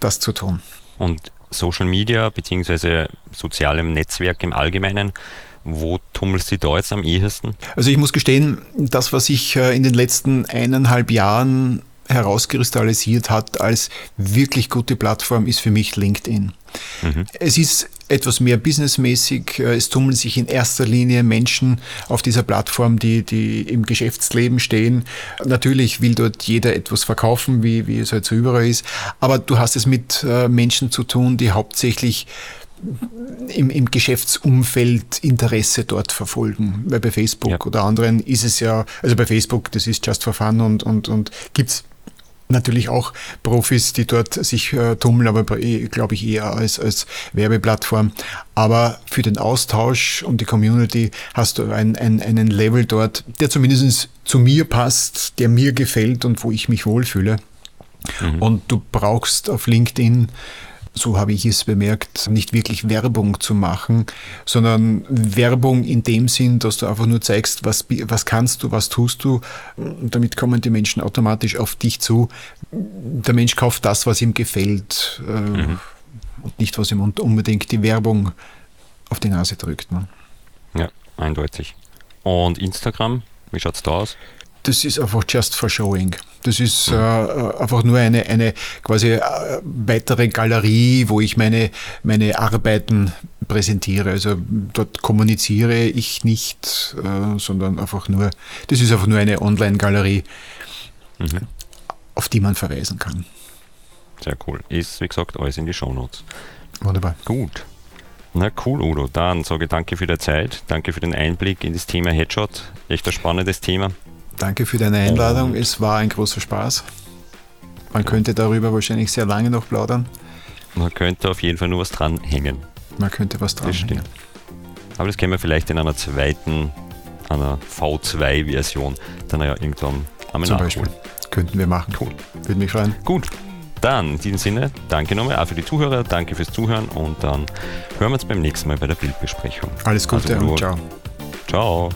das zu tun. Und Social Media bzw. soziale Netzwerke im Allgemeinen, wo tummelst du da jetzt am ehesten? Also ich muss gestehen, das, was ich äh, in den letzten eineinhalb Jahren herauskristallisiert hat als wirklich gute Plattform, ist für mich LinkedIn. Mhm. Es ist etwas mehr businessmäßig. Es tummeln sich in erster Linie Menschen auf dieser Plattform, die, die im Geschäftsleben stehen. Natürlich will dort jeder etwas verkaufen, wie, wie es halt so überall ist. Aber du hast es mit äh, Menschen zu tun, die hauptsächlich im, im Geschäftsumfeld Interesse dort verfolgen. Weil bei Facebook ja. oder anderen ist es ja, also bei Facebook, das ist just for fun und, und, und gibt's natürlich auch Profis, die dort sich äh, tummeln, aber eh, glaube ich eher als, als Werbeplattform. Aber für den Austausch und die Community hast du ein, ein, einen Level dort, der zumindest zu mir passt, der mir gefällt und wo ich mich wohlfühle. Mhm. Und du brauchst auf LinkedIn so habe ich es bemerkt, nicht wirklich Werbung zu machen, sondern Werbung in dem Sinn, dass du einfach nur zeigst, was, was kannst du, was tust du. Und damit kommen die Menschen automatisch auf dich zu. Der Mensch kauft das, was ihm gefällt äh, mhm. und nicht, was ihm unbedingt die Werbung auf die Nase drückt. Ne? Ja, eindeutig. Und Instagram, wie schaut es da aus? das ist einfach just for showing. Das ist äh, einfach nur eine, eine quasi äh, weitere Galerie, wo ich meine, meine Arbeiten präsentiere. Also dort kommuniziere ich nicht, äh, sondern einfach nur, das ist einfach nur eine Online-Galerie, mhm. auf die man verweisen kann. Sehr cool. Ist, wie gesagt, alles in die Shownotes. Wunderbar. Gut. Na cool, Udo. Dann sage ich danke für die Zeit, danke für den Einblick in das Thema Headshot. Echt ein spannendes Thema. Danke für deine Einladung. Es war ein großer Spaß. Man könnte darüber wahrscheinlich sehr lange noch plaudern. Man könnte auf jeden Fall nur was dranhängen. Man könnte was dranhängen. Aber das können wir vielleicht in einer zweiten, einer V2-Version dann ja irgendwann einmal Zum nachholen. Beispiel. Könnten wir machen. Cool. Würde mich freuen. Gut. Dann in diesem Sinne, danke nochmal auch für die Zuhörer, danke fürs Zuhören und dann hören wir uns beim nächsten Mal bei der Bildbesprechung. Alles Gute also, und ciao. Ciao.